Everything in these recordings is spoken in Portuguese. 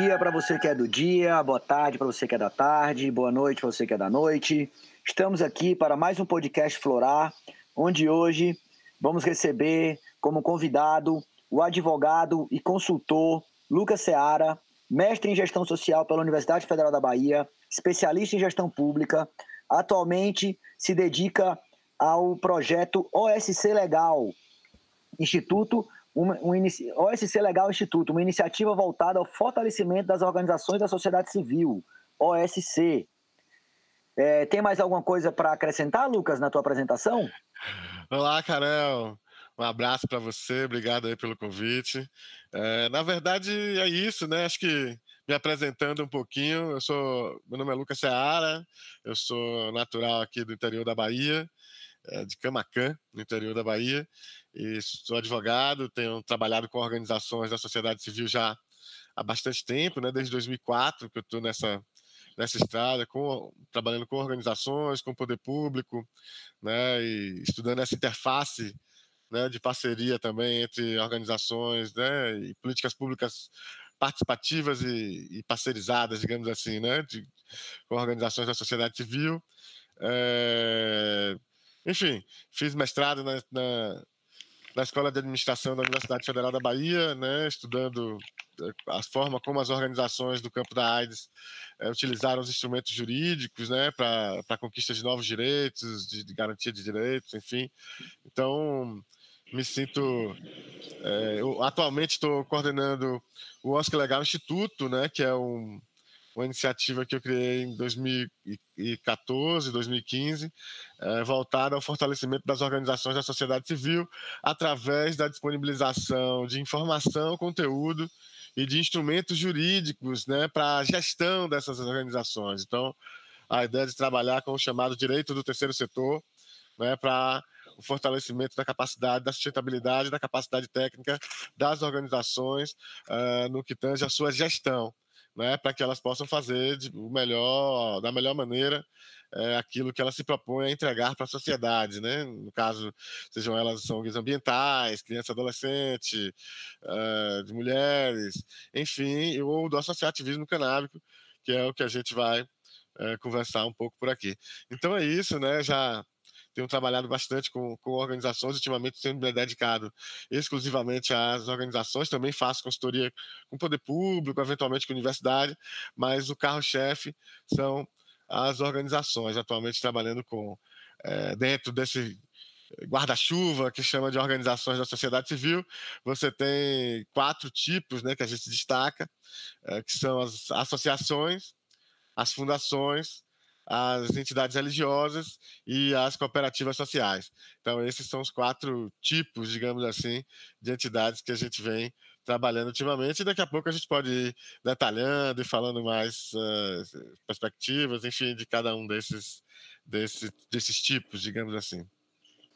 Dia para você que é do dia, boa tarde para você que é da tarde, boa noite para você que é da noite. Estamos aqui para mais um podcast Florar, onde hoje vamos receber como convidado o advogado e consultor Lucas Seara, mestre em gestão social pela Universidade Federal da Bahia, especialista em gestão pública, atualmente se dedica ao projeto OSC Legal, Instituto uma, um, OSC Legal Instituto, uma iniciativa voltada ao fortalecimento das organizações da sociedade civil, OSC. É, tem mais alguma coisa para acrescentar, Lucas, na tua apresentação? Olá, Carol. Um abraço para você, obrigado aí pelo convite. É, na verdade, é isso, né? Acho que me apresentando um pouquinho, eu sou, meu nome é Lucas Seara, eu sou natural aqui do interior da Bahia, é, de Camacã, no interior da Bahia, e sou advogado, tenho trabalhado com organizações da sociedade civil já há bastante tempo, né, desde 2004 que eu estou nessa nessa estrada, com, trabalhando com organizações, com o poder público, né, e estudando essa interface né, de parceria também entre organizações né, e políticas públicas participativas e, e parceirizadas, digamos assim, né, de, com organizações da sociedade civil. É, enfim, fiz mestrado na, na, na, Escola de Administração da Universidade Federal da Bahia, né, estudando eh, a forma como as organizações do campo da AIDS é, utilizaram os instrumentos jurídicos né, para a conquista de novos direitos, de, de, garantia de direitos, enfim. Então, me sinto. É, eu atualmente estou coordenando o Oscar Legal Instituto, né, que é um, uma iniciativa que eu criei em 2014, 2015, é, voltada ao fortalecimento das organizações da sociedade civil através da disponibilização de informação, conteúdo e de instrumentos jurídicos né, para a gestão dessas organizações. Então, a ideia de trabalhar com o chamado direito do terceiro setor né, para o fortalecimento da capacidade, da sustentabilidade, da capacidade técnica das organizações uh, no que tange a sua gestão né, para que elas possam fazer de, o melhor, da melhor maneira é, aquilo que elas se propõem a entregar para a sociedade, né? No caso, sejam elas são ambientais, criança, adolescente, uh, de mulheres, enfim, ou do associativismo canábico, que é o que a gente vai uh, conversar um pouco por aqui. Então é isso, né? Já tenho trabalhado bastante com, com organizações, ultimamente tenho me dedicado exclusivamente às organizações, também faço consultoria com poder público, eventualmente com universidade, mas o carro-chefe são as organizações, atualmente trabalhando com, é, dentro desse guarda-chuva que chama de organizações da sociedade civil, você tem quatro tipos né, que a gente destaca, é, que são as associações, as fundações, as entidades religiosas e as cooperativas sociais. Então, esses são os quatro tipos, digamos assim, de entidades que a gente vem trabalhando ultimamente. E daqui a pouco a gente pode ir detalhando e falando mais uh, perspectivas, enfim, de cada um desses, desses, desses tipos, digamos assim.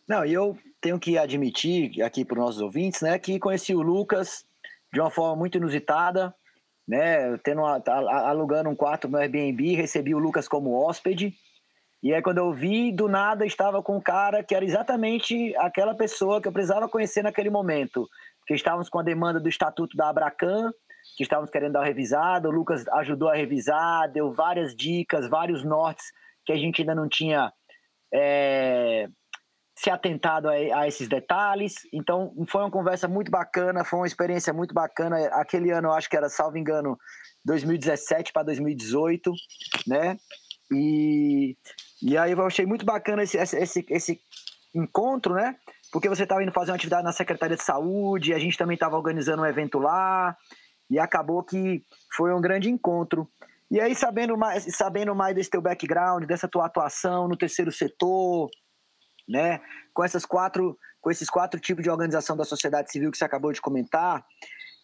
Não, eu tenho que admitir aqui para os nossos ouvintes, né, que conheci o Lucas de uma forma muito inusitada né? Tendo alugando um quarto no Airbnb, recebi o Lucas como hóspede. E aí, quando eu vi, do nada estava com um cara que era exatamente aquela pessoa que eu precisava conhecer naquele momento. Porque estávamos com a demanda do Estatuto da Abracan, que estávamos querendo dar uma revisada. O Lucas ajudou a revisar, deu várias dicas, vários nortes que a gente ainda não tinha é, se atentado a, a, esses detalhes. Então, foi uma conversa muito bacana, foi uma experiência muito bacana. Aquele ano, eu acho que era, salvo engano, 2017 para 2018, né? E, e aí eu achei muito bacana esse, esse, esse encontro, né? Porque você estava indo fazer uma atividade na Secretaria de Saúde, a gente também estava organizando um evento lá, e acabou que foi um grande encontro. E aí, sabendo mais, sabendo mais desse teu background, dessa tua atuação no terceiro setor, né? Com essas quatro, com esses quatro tipos de organização da sociedade civil que você acabou de comentar,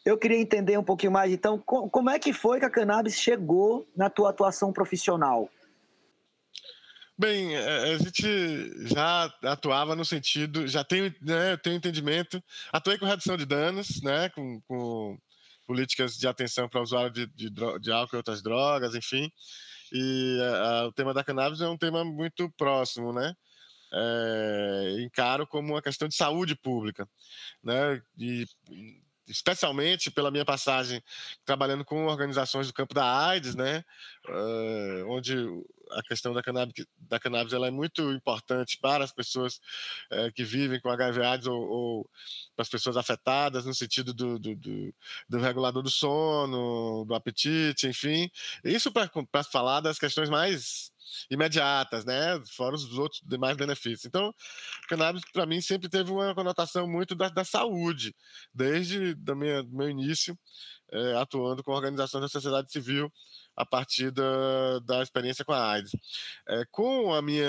eu queria entender um pouquinho mais, então, como é que foi que a cannabis chegou na tua atuação profissional? Bem, é, a gente já atuava no sentido, já tenho, né, tenho entendimento, atuei com redução de danos, né, com, com políticas de atenção para usuário de, de, de, álcool e outras drogas, enfim, e a, a, o tema da cannabis é um tema muito próximo, né, é, encaro como uma questão de saúde pública, né? E especialmente pela minha passagem trabalhando com organizações do campo da AIDS, né, uh, onde a questão da cannabis, da cannabis ela é muito importante para as pessoas uh, que vivem com HIV AIDS ou, ou, para as pessoas afetadas no sentido do, do, do, do regulador do sono, do apetite, enfim. Isso para falar das questões mais imediatas, né? Fora os outros demais benefícios. Então, cannabis para mim sempre teve uma conotação muito da, da saúde, desde meu, meu início é, atuando com organizações da sociedade civil a partir da, da experiência com a AIDS. É, com a minha,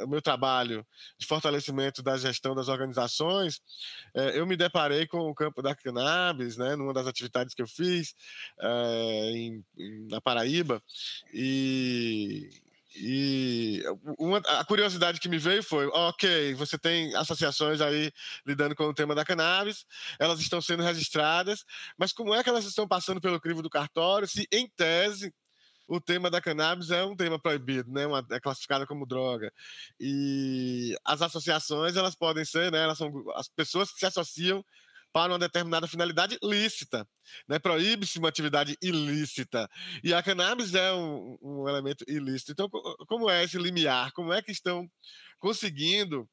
o meu trabalho de fortalecimento da gestão das organizações, é, eu me deparei com o campo da cannabis, né, numa das atividades que eu fiz é, em, em, na Paraíba, e e uma, a curiosidade que me veio foi: ok, você tem associações aí lidando com o tema da cannabis, elas estão sendo registradas, mas como é que elas estão passando pelo crivo do cartório se, em tese, o tema da cannabis é um tema proibido, né? Uma, é classificada como droga. E as associações, elas podem ser, né? Elas são as pessoas que se associam para uma determinada finalidade lícita. Né? Proíbe-se uma atividade ilícita. E a cannabis é um, um, elemento ilícito. Então, como é esse limiar? Como é que estão conseguindo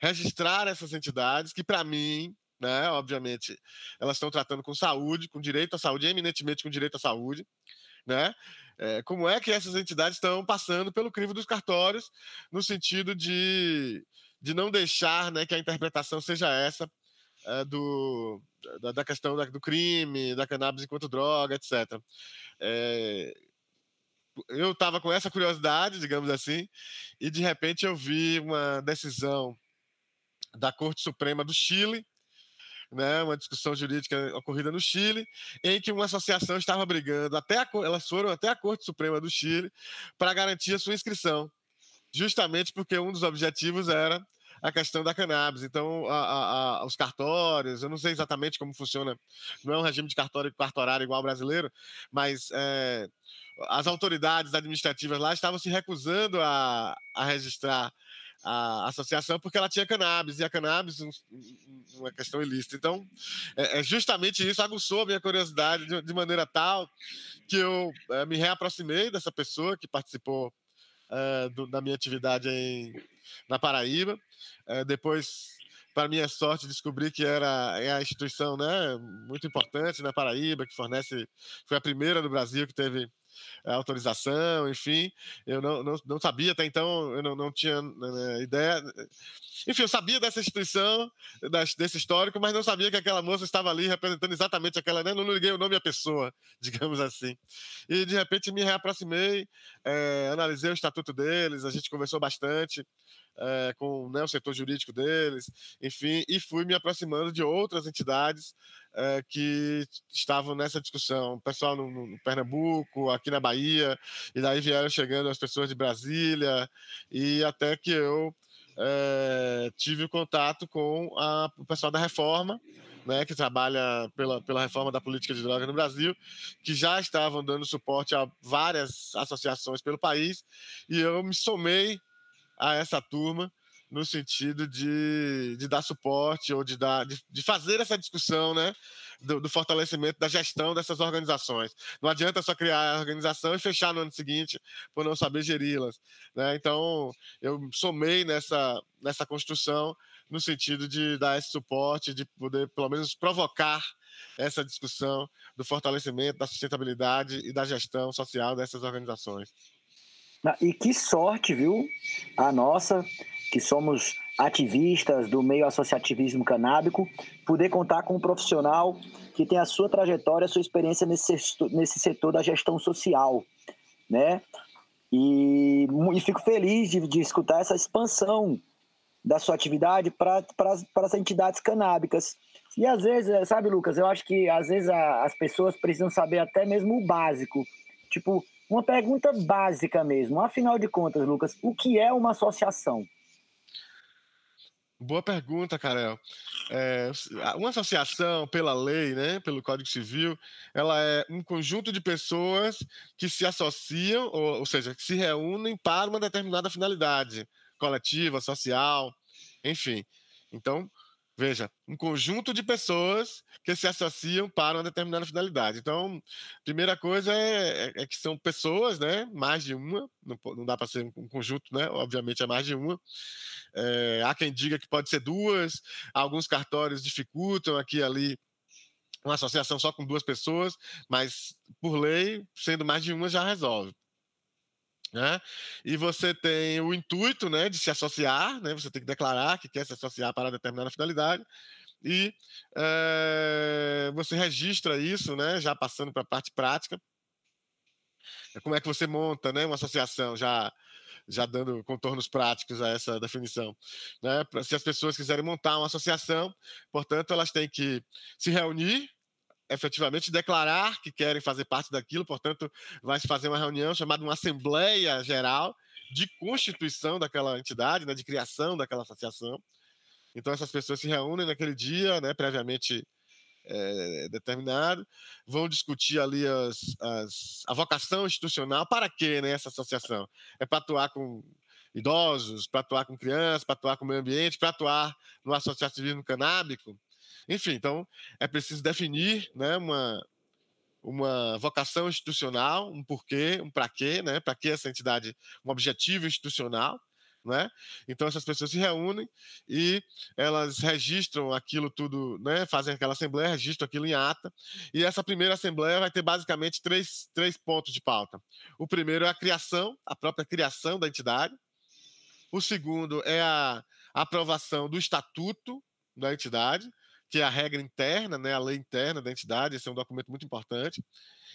registrar essas entidades que, para mim, né, obviamente, elas estão tratando com saúde, com direito à saúde, eminentemente com direito à saúde, né? É, como é que essas entidades estão passando pelo crivo dos cartórios, no sentido de, de não deixar né, que a interpretação seja essa é, do, da, da questão da, do crime, da cannabis enquanto droga, etc. É, eu estava com essa curiosidade, digamos assim, e de repente eu vi uma decisão da Corte Suprema do Chile, né, uma discussão jurídica ocorrida no Chile, em que uma associação estava brigando, até a, elas foram até a Corte Suprema do Chile para garantir a sua inscrição, justamente porque um dos objetivos era a questão da cannabis. Então, a, a, os cartórios, eu não sei exatamente como funciona, não é um regime de cartório cartorário igual ao brasileiro, mas é, as autoridades administrativas lá estavam se recusando a, a registrar a associação porque ela tinha cannabis, e a cannabis uma questão ilícita. Então, é, é justamente isso aguçou a minha curiosidade de, maneira tal que eu é, me reaproximei dessa pessoa que participou é, do, da minha atividade em, na Paraíba. É, depois, para minha sorte, descobri que era é a instituição né, muito importante na Paraíba, que fornece, foi a primeira do Brasil que teve autorização, enfim. Eu não, não, não, sabia até então, eu não, não tinha né, ideia. Enfim, eu sabia dessa instituição, desse histórico, mas não sabia que aquela moça estava ali representando exatamente aquela, né? Não liguei o nome à pessoa, digamos assim. E de repente me reaproximei, é, analisei o estatuto deles, a gente conversou bastante é, com né, o setor jurídico deles, enfim, e fui me aproximando de outras entidades é, que estavam nessa discussão. O pessoal no, no, Pernambuco, aqui na Bahia, e daí vieram chegando as pessoas de Brasília, e até que eu é, tive contato com a, o pessoal da reforma, né, que trabalha pela, pela reforma da política de drogas no Brasil, que já estavam dando suporte a várias associações pelo país, e eu me somei a essa turma no sentido de, de dar suporte ou de, dar, de, de fazer essa discussão né, do, do, fortalecimento da gestão dessas organizações. Não adianta só criar a organização e fechar no ano seguinte por não saber geri-las. Né? Então, eu somei nessa, nessa construção no sentido de dar esse suporte, de poder, pelo menos, provocar essa discussão do fortalecimento da sustentabilidade e da gestão social dessas organizações. E que sorte, viu? A nossa, que somos ativistas do meio associativismo canábico, poder contar com um profissional que tem a sua trajetória, a sua experiência nesse, nesse setor da gestão social, né? E, e fico feliz de, de escutar essa expansão da sua atividade para as entidades canábicas. E às vezes, sabe, Lucas, eu acho que às vezes a, as pessoas precisam saber até mesmo o básico. Tipo, uma pergunta básica mesmo. Afinal de contas, Lucas, o que é uma associação? Boa pergunta, Karel. É, uma associação, pela lei, né, pelo Código Civil, ela é um conjunto de pessoas que se associam, ou, ou seja, que se reúnem para uma determinada finalidade coletiva, social, enfim. Então, veja, um conjunto de pessoas que se associam para uma determinada finalidade. Então, primeira coisa é, é, é que são pessoas, né? Mais de uma, não, não dá para ser um conjunto, né? Obviamente é mais de uma. É, há quem diga que pode ser duas, alguns cartórios dificultam aqui e ali uma associação só com duas pessoas, mas por lei, sendo mais de uma, já resolve. Né? E você tem o intuito né, de se associar, né? você tem que declarar que quer se associar para determinada finalidade, e é, você registra isso, né, já passando para a parte prática. Como é que você monta né, uma associação, já, já dando contornos práticos a essa definição. Né? Se as pessoas quiserem montar uma associação, portanto, elas têm que se reunir efetivamente declarar que querem fazer parte daquilo, portanto, vai se fazer uma reunião chamada uma Assembleia Geral de constituição daquela entidade, né, de criação daquela associação. Então, essas pessoas se reúnem naquele dia, né, previamente é, determinado, vão discutir ali as, as, a vocação institucional. Para quê né, essa associação? É para atuar com idosos, para atuar com crianças, para atuar com o meio ambiente, para atuar no associativismo canábico? Enfim, então é preciso definir né, uma, uma vocação institucional, um porquê, um para quê, né? Para que essa entidade, um objetivo institucional, né? Então essas pessoas se reúnem e elas registram aquilo tudo, né? Fazem aquela assembleia, registram aquilo em ata. E essa primeira assembleia vai ter basicamente três, três pontos de pauta. O primeiro é a criação, a própria criação da entidade. O segundo é a aprovação do estatuto da entidade que é a regra interna, né, a lei interna da entidade, esse é um documento muito importante.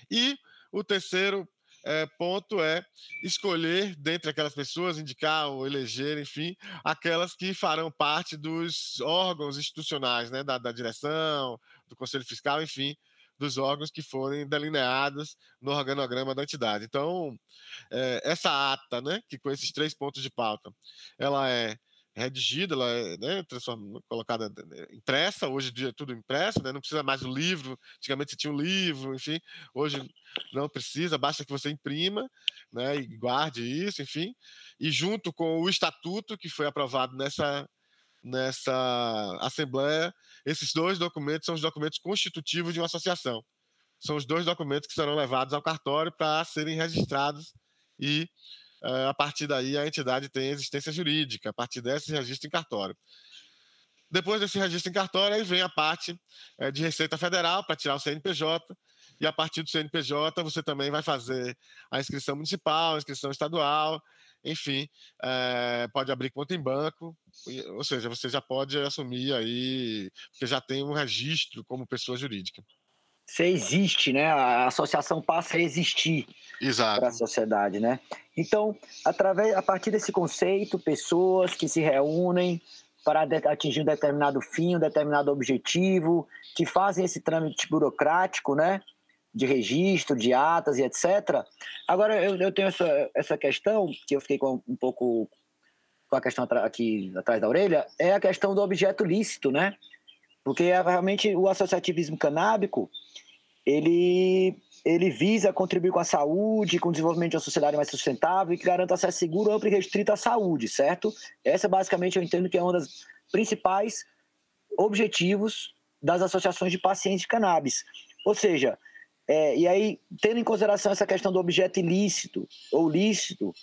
E o terceiro é, ponto é escolher, dentre aquelas pessoas, indicar ou eleger, enfim, aquelas que farão parte dos órgãos institucionais, né, da, da direção, do Conselho Fiscal, enfim, dos órgãos que forem delineados no organograma da entidade. Então, é, essa ata, né, que com esses três pontos de pauta, ela é redigida, ela é né, colocada né, impressa, hoje em dia é tudo impresso, né, não precisa mais do livro, antigamente você tinha um livro, enfim, hoje não precisa, basta que você imprima né, e guarde isso, enfim, e junto com o estatuto que foi aprovado nessa, nessa Assembleia, esses dois documentos são os documentos constitutivos de uma associação. São os dois documentos que serão levados ao cartório para serem registrados e eh, a partir daí a entidade tem existência jurídica, a partir dessa se registra em cartório. Depois desse registro em cartório, aí vem a parte é, de Receita Federal para tirar o CNPJ, e a partir do CNPJ você também vai fazer a inscrição municipal, a inscrição estadual, enfim, é, pode abrir conta em banco, ou seja, você já pode assumir aí, porque já tem um registro como pessoa jurídica você existe, né? A associação passa a existir para a sociedade, né? Então, através, a partir desse conceito, pessoas que se reúnem para atingir um determinado fim, um determinado objetivo, que fazem esse trâmite burocrático, né? De registro, de atas e etc. Agora, eu, eu tenho essa, essa questão, que eu fiquei com um pouco com a questão aqui atrás da orelha, é a questão do objeto lícito, né? Porque é realmente o associativismo canábico, ele, ele visa contribuir com a saúde, com o desenvolvimento de uma sociedade mais sustentável e que garanta acesso seguro, amplo e restrito à saúde, certo? Essa basicamente eu entendo que é uma das principais objetivos das associações de pacientes de cannabis. Ou seja, é, e aí, tendo em consideração essa questão do objeto ilícito ou lícito,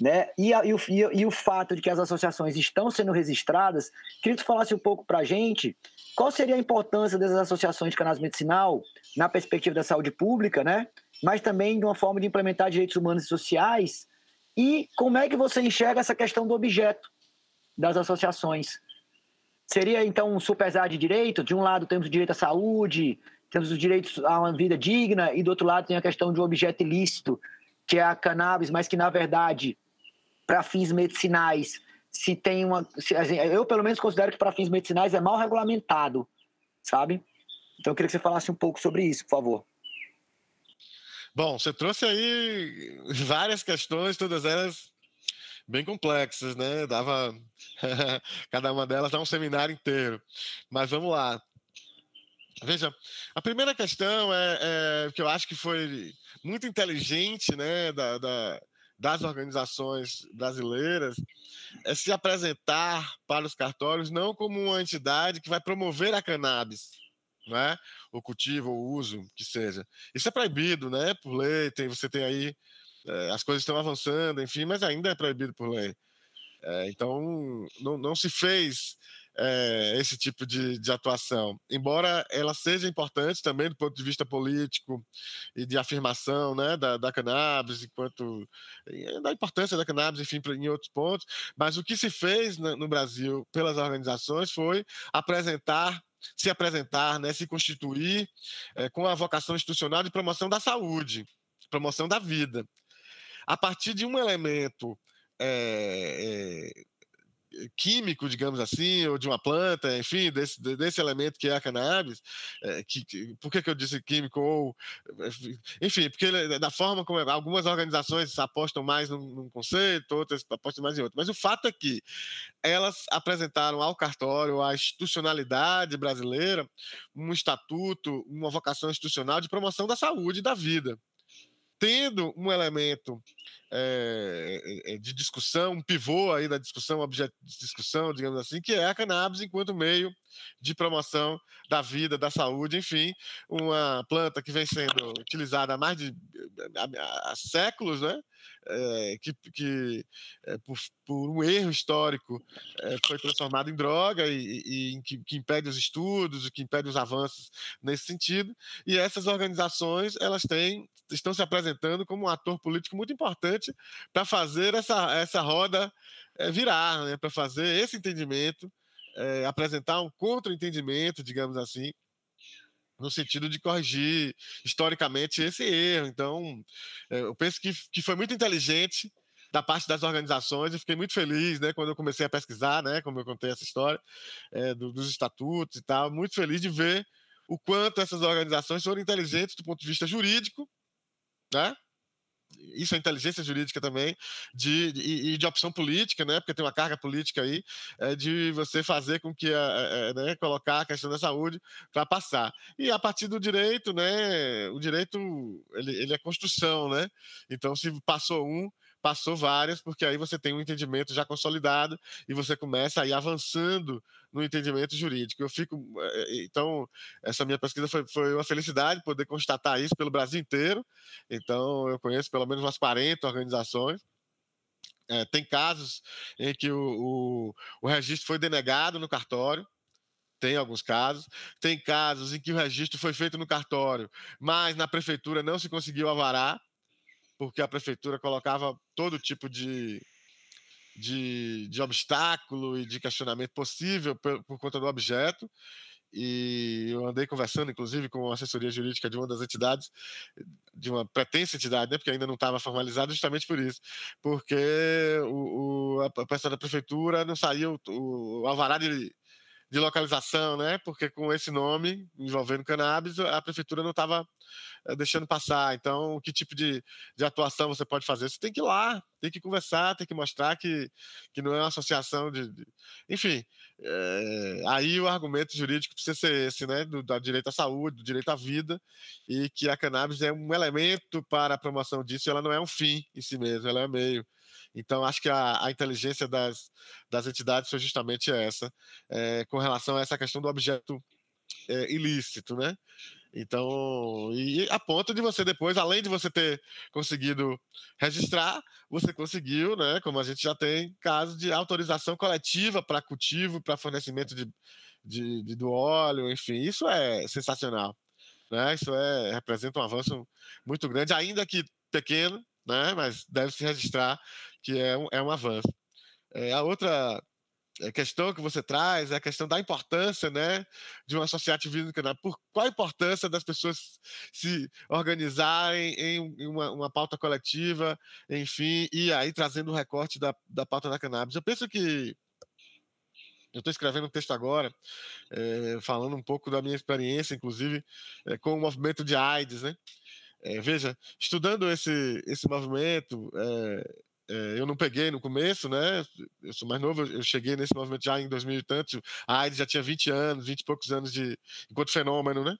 né? E, a, e, o, e, o, fato de que as associações estão sendo registradas, queria que tu falasse um pouco para a gente qual seria a importância dessas associações de cannabis medicinal na perspectiva da saúde pública, né? mas também de uma forma de implementar direitos humanos e sociais, e como é que você enxerga essa questão do objeto das associações? Seria, então, um superar de direito? De um lado temos o direito à saúde, temos os direitos a uma vida digna, e do outro lado tem a questão de um objeto ilícito, que é a cannabis, mas que, na verdade, para fins medicinais, se tem uma. Se, assim, eu, pelo menos, considero que para fins medicinais é mal regulamentado, sabe? Então, eu queria que você falasse um pouco sobre isso, por favor. Bom, você trouxe aí várias questões, todas elas bem complexas, né? Dava. Cada uma delas dá um seminário inteiro. Mas vamos lá. Veja, a primeira questão é, é que eu acho que foi muito inteligente, né, da, da das organizações brasileiras é se apresentar para os cartórios não como uma entidade que vai promover a cannabis, não é? O cultivo, o uso, que seja. Isso é proibido, né? Por lei, tem, você tem aí é, as coisas estão avançando, enfim, mas ainda é proibido por lei. É, então, não, não se fez é, esse tipo de, de, atuação, embora ela seja importante também do ponto de vista político e de afirmação né, da, da cannabis, enquanto da importância da cannabis, enfim, em outros pontos, mas o que se fez no Brasil pelas organizações foi apresentar se apresentar, né, se constituir é, com a vocação institucional de promoção da saúde, promoção da vida. A partir de um elemento é, é, químico, digamos assim, ou de uma planta, enfim, desse, desse elemento que é a cannabis, é, que, que, por que, que eu disse químico ou, enfim, porque da forma como algumas organizações apostam mais num, num, conceito, outras apostam mais em outro, mas o fato é que elas apresentaram ao cartório, à institucionalidade brasileira, um estatuto, uma vocação institucional de promoção da saúde e da vida. Tendo um elemento é, de discussão, um pivô aí da discussão, objeto de discussão, digamos assim, que é a cannabis enquanto meio de promoção da vida, da saúde, enfim, uma planta que vem sendo utilizada há mais de há séculos, né? É, que, que é, por, por, um erro histórico foi transformado em droga e, e que, que, impede os estudos, que impede os avanços nesse sentido. E essas organizações elas têm estão se apresentando como um ator político muito importante para fazer essa, essa roda é, virar, né? para fazer esse entendimento, é, apresentar um contra-entendimento, digamos assim, no sentido de corrigir historicamente esse erro. Então, é, eu penso que, que foi muito inteligente da parte das organizações e fiquei muito feliz, né, quando eu comecei a pesquisar, né, como eu contei essa história é, do, dos estatutos e tal, muito feliz de ver o quanto essas organizações foram inteligentes do ponto de vista jurídico né? Isso é inteligência jurídica também, de, e, de opção política, né? Porque tem uma carga política aí, é, de você fazer com que, a, né, colocar a questão da saúde para passar. E a partir do direito, né? O direito, ele, ele é construção, né? Então, se passou um, passou várias, porque aí você tem um entendimento já consolidado e você começa a ir avançando no entendimento jurídico. Eu fico. Eh, então, essa minha pesquisa foi, foi uma felicidade poder constatar isso pelo Brasil inteiro. Então, eu conheço pelo menos umas 40 organizações. É, tem casos em que o, o, o registro foi denegado no cartório, tem alguns casos. Tem casos em que o registro foi feito no cartório, mas na prefeitura não se conseguiu avarar porque a prefeitura colocava todo tipo de, de, de obstáculo e de questionamento possível por, por, conta do objeto. E eu andei conversando, inclusive, com a assessoria jurídica de uma das entidades, de uma pretensa entidade, né, porque ainda não estava formalizada, justamente por isso. Porque o, o a pessoa da prefeitura não saiu, o, o alvará de, de localização, né? Porque com esse nome envolvendo cannabis, a prefeitura não estava eh, deixando passar. Então, que tipo de, de atuação você pode fazer? Você tem que ir lá, tem que conversar, tem que mostrar que, que não é uma associação de. de... Enfim, é, aí o argumento jurídico precisa ser esse, né? Do, direito à saúde, do direito à vida, e que a cannabis é um elemento para a promoção disso, ela não é um fim em si mesmo, ela é meio. Então, acho que a, a inteligência das, das entidades foi justamente essa, é, com relação a essa questão do objeto é, ilícito, né? Então, e a ponto de você depois, além de você ter conseguido registrar, você conseguiu, né, como a gente já tem casos de autorização coletiva para cultivo, para fornecimento de, de, de, do óleo, enfim, isso é sensacional, né? Isso é representa um avanço muito grande, ainda que pequeno, né? Mas deve se registrar que é um, é um avanço. É, a outra é, questão que você traz é a questão da importância né, de um associativismo canal. Por qual a importância das pessoas se organizarem em, uma, uma, pauta coletiva, enfim, e aí trazendo o recorte da, da pauta da cannabis? Eu penso que. Eu estou escrevendo um texto agora, é, falando um pouco da minha experiência, inclusive, é, com o movimento de AIDS, né? É, veja, estudando esse, esse movimento, é, eu não peguei no começo, né? Eu sou mais novo, eu cheguei nesse movimento já em 2000 e tanto. A AIDS já tinha 20 anos, 20 e poucos anos de enquanto fenômeno, né?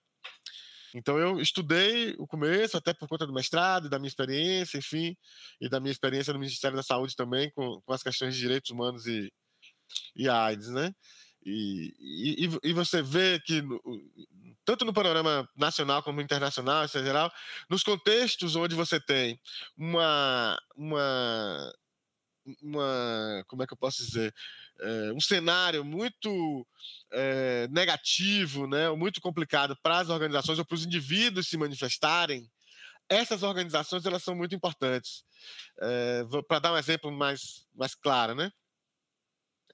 Então eu estudei o começo, até por conta do mestrado, da minha experiência, enfim, e da minha experiência no Ministério da Saúde também, com, com as questões de direitos humanos e, e AIDS, né? E, e, e você vê que, tanto no panorama nacional como internacional, em geral, nos contextos onde você tem uma, uma, uma como é que eu posso dizer, é, um cenário muito é, negativo, né, muito complicado para as organizações ou para os indivíduos se manifestarem, essas organizações elas são muito importantes. É, para dar um exemplo mais, mais claro, né?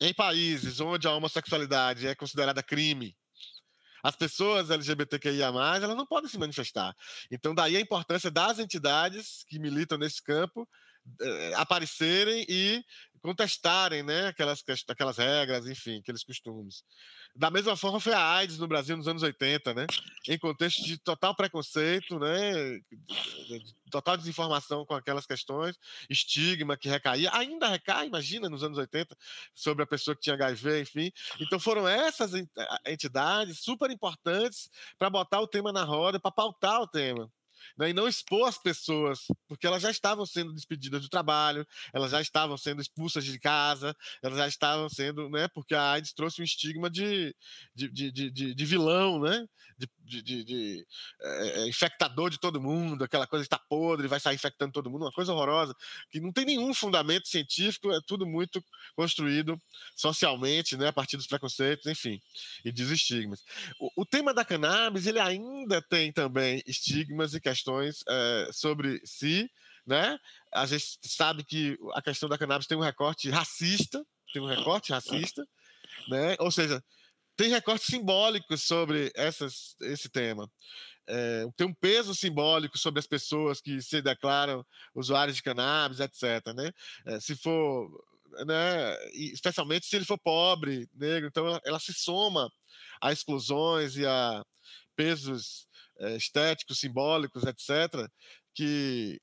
Em países onde a homossexualidade é considerada crime, as pessoas LGBTQIA+, elas não podem se manifestar. Então, daí a importância das entidades que militam nesse campo aparecerem e contestarem né, aquelas, aquelas regras, enfim, aqueles costumes. Da mesma forma foi a AIDS no Brasil nos anos 80, né? Em contexto de total preconceito, né? De total desinformação com aquelas questões, estigma que recaía, ainda recai, imagina, nos anos 80, sobre a pessoa que tinha HIV, enfim. Então foram essas entidades super importantes para botar o tema na roda, para pautar o tema né, e não expor as pessoas, porque elas já estavam sendo despedidas do trabalho, elas já estavam sendo expulsas de casa, elas já estavam sendo, né, porque a AIDS trouxe um estigma de, de, de, de, de vilão, né, de, de, de é, infectador de todo mundo, aquela coisa está podre, vai sair infectando todo mundo, uma coisa horrorosa, que não tem nenhum fundamento científico, é tudo muito construído socialmente, né, a partir dos preconceitos, enfim, e dos estigmas. O, o tema da cannabis, ele ainda tem também estigmas e questões é, sobre si, né? A gente sabe que a questão da cannabis tem um recorte racista, tem um recorte racista, né? Ou seja, tem recortes simbólicos sobre essas, esse tema. É, tem um peso simbólico sobre as pessoas que se declaram usuários de cannabis, etc. Né? É, se for, né, especialmente se ele for pobre, negro, então ela, ela se soma a exclusões e a pesos é, estéticos, simbólicos, etc., que,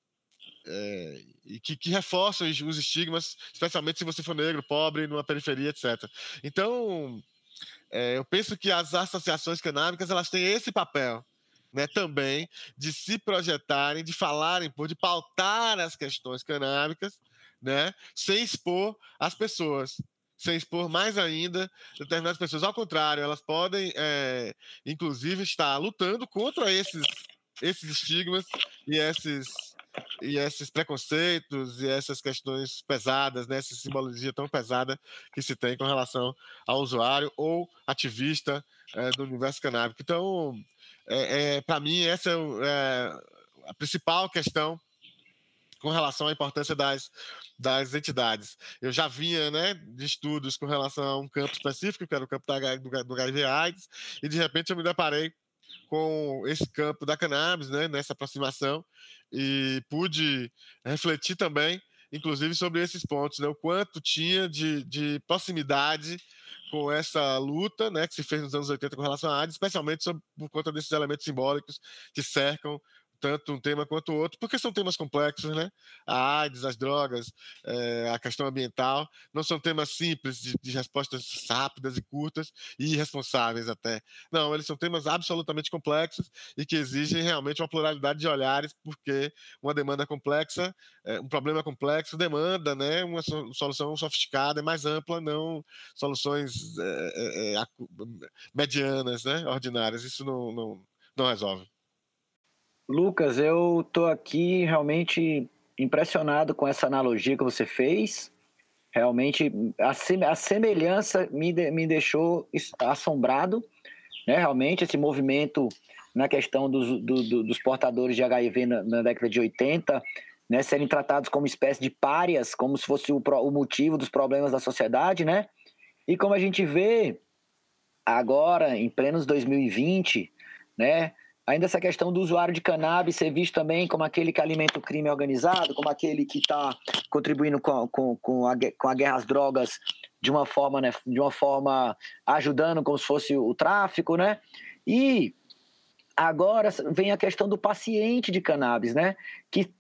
é, e que, que, reforçam os estigmas, especialmente se você for negro, pobre, numa periferia, etc. Então, é, eu penso que as associações canábicas elas têm esse papel. Né, também de se projetarem, de falarem, de pautar as questões canábicas, né, sem expor as pessoas sem expor mais ainda determinadas pessoas. Ao contrário, elas podem, é, inclusive, estar lutando contra esses, esses estigmas e esses, e esses preconceitos e essas questões pesadas, né, essa simbologia tão pesada que se tem com relação ao usuário ou ativista é, do universo canábico. Então, é, é para mim, essa é, é a principal questão com relação à importância das, das entidades. Eu já vinha né, de estudos com relação a um campo específico, que era o campo da, do, do HIV AIDS, e de repente eu me deparei com esse campo da cannabis, né, nessa aproximação, e pude refletir também, inclusive, sobre esses pontos, né, o quanto tinha de, de proximidade com essa luta né, que se fez nos anos 80 com relação à AIDS, especialmente sobre, por conta desses elementos simbólicos que cercam tanto um tema quanto o outro, porque são temas complexos, né? A AIDS, as drogas, é, a questão ambiental, não são temas simples de, de, respostas rápidas e curtas e irresponsáveis até. Não, eles são temas absolutamente complexos e que exigem realmente uma pluralidade de olhares, porque uma demanda complexa, é, um problema complexo demanda, né, uma solução sofisticada, mais ampla, não soluções é, medianas, né, ordinárias. Isso não, não, não resolve. Lucas, eu tô aqui realmente impressionado com essa analogia que você fez. Realmente, a, semelhança me, me deixou assombrado. Né? Realmente, esse movimento na questão dos, do, do, dos portadores de HIV na, na, década de 80, né? serem tratados como espécie de párias, como se fosse o, o motivo dos problemas da sociedade, né? E como a gente vê agora, em plenos 2020, né? Ainda essa questão do usuário de cannabis ser visto também como aquele que alimenta o crime organizado, como aquele que está contribuindo com, com, com, a, com a guerra às drogas de uma forma, né, de uma forma ajudando como se fosse o tráfico, né? E agora vem a questão do paciente de cannabis, né? Que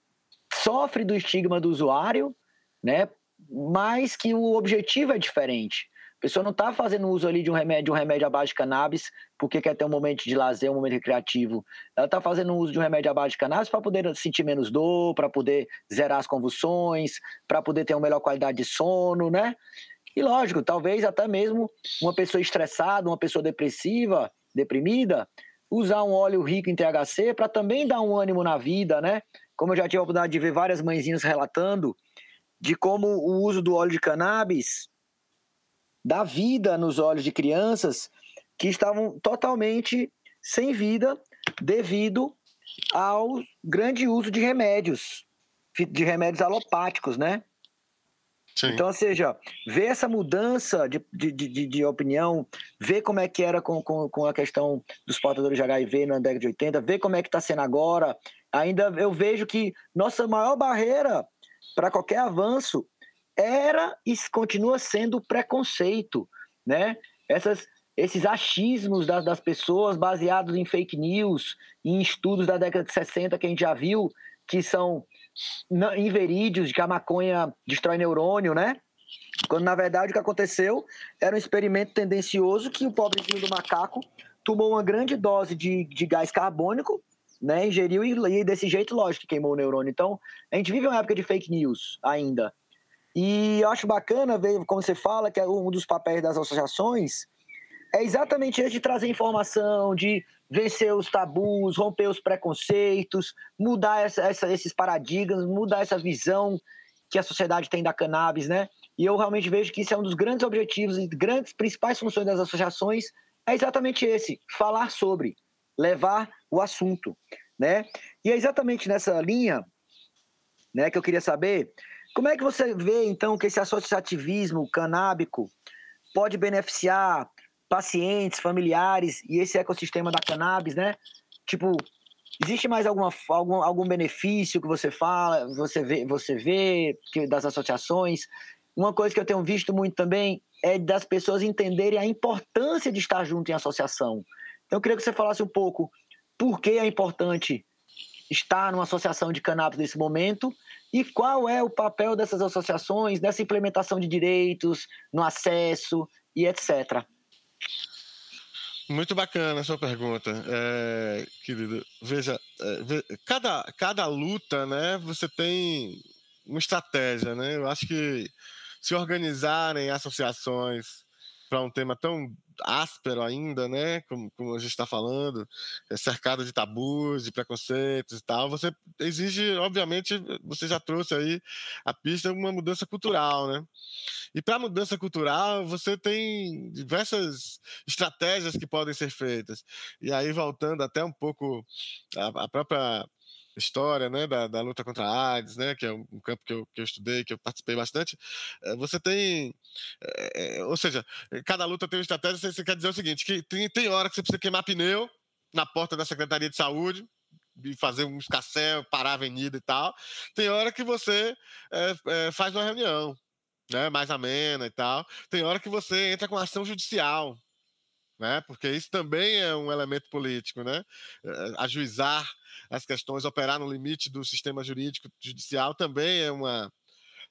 sofre do estigma do usuário, né? Mas que o objetivo é diferente. A pessoa não está fazendo uso ali de um remédio, um remédio à base de cannabis porque quer ter um momento de lazer, um momento recreativo. Ela está fazendo uso de um remédio à base de cannabis para poder sentir menos dor, para poder zerar as convulsões, para poder ter uma melhor qualidade de sono, né? E lógico, talvez até mesmo uma pessoa estressada, uma pessoa depressiva, deprimida, usar um óleo rico em THC para também dar um ânimo na vida, né? Como eu já tive a oportunidade de ver várias mãezinhas relatando de como o uso do óleo de cannabis dá vida nos olhos de crianças que estavam totalmente sem vida devido ao grande uso de remédios, de remédios alopáticos, né? Sim. Então, ou seja, ver essa mudança de, de, de, de, opinião, ver como é que era com, com, com, a questão dos portadores de HIV na década de 80, ver como é que está sendo agora, ainda eu vejo que nossa maior barreira para qualquer avanço era e continua sendo preconceito, né? Essas, esses achismos das, das pessoas baseados em fake news, em estudos da década de 60 que a gente já viu, que são inverídios de que a maconha destrói neurônio, né? Quando na verdade o que aconteceu era um experimento tendencioso que o pobrezinho do macaco tomou uma grande dose de, de gás carbônico, né? Ingeriu e, e desse jeito, lógico, que queimou o neurônio. Então, a gente vive uma época de fake news ainda. E eu acho bacana ver, como você fala, que é um dos papéis das associações é exatamente esse de trazer informação, de vencer os tabus, romper os preconceitos, mudar essa, essa, esses paradigmas, mudar essa visão que a sociedade tem da cannabis, né? E eu realmente vejo que isso é um dos grandes objetivos e grandes principais funções das associações é exatamente esse, falar sobre, levar o assunto, né? E é exatamente nessa linha, né, que eu queria saber, como é que você vê então que esse associativismo canábico pode beneficiar pacientes, familiares e esse ecossistema da cannabis, né? Tipo, existe mais alguma, algum, algum benefício que você fala, você vê, você vê que, das associações? Uma coisa que eu tenho visto muito também é das pessoas entenderem a importância de estar junto em associação. Então, eu queria que você falasse um pouco por que é importante estar numa associação de cannabis nesse momento e qual é o papel dessas associações nessa implementação de direitos, no acesso e etc. Muito bacana a sua pergunta, é, querido. Veja, é, cada, cada luta, né, você tem uma estratégia, né? Eu acho que se organizarem associações para um tema tão áspero ainda, né? Como, como a gente está falando, é cercado de tabus, de preconceitos e tal. Você exige, obviamente, você já trouxe aí a pista uma mudança cultural, né? E para a mudança cultural, você tem diversas estratégias que podem ser feitas. E aí, voltando até um pouco a, própria história né, da, da, luta contra a AIDS, né, que é um campo que eu, que eu estudei, que eu participei bastante, eh, você tem. É, ou seja, cada luta tem uma estratégia, você, quer dizer o seguinte: que tem, tem hora que você precisa queimar pneu na porta da Secretaria de Saúde, e fazer um escassel, parar a avenida e tal. Tem hora que você é, é, faz uma reunião, né, mais amena e tal. Tem hora que você entra com ação judicial, né, porque isso também é um elemento político, né, ajuizar as questões, operar no limite do sistema jurídico judicial também é uma,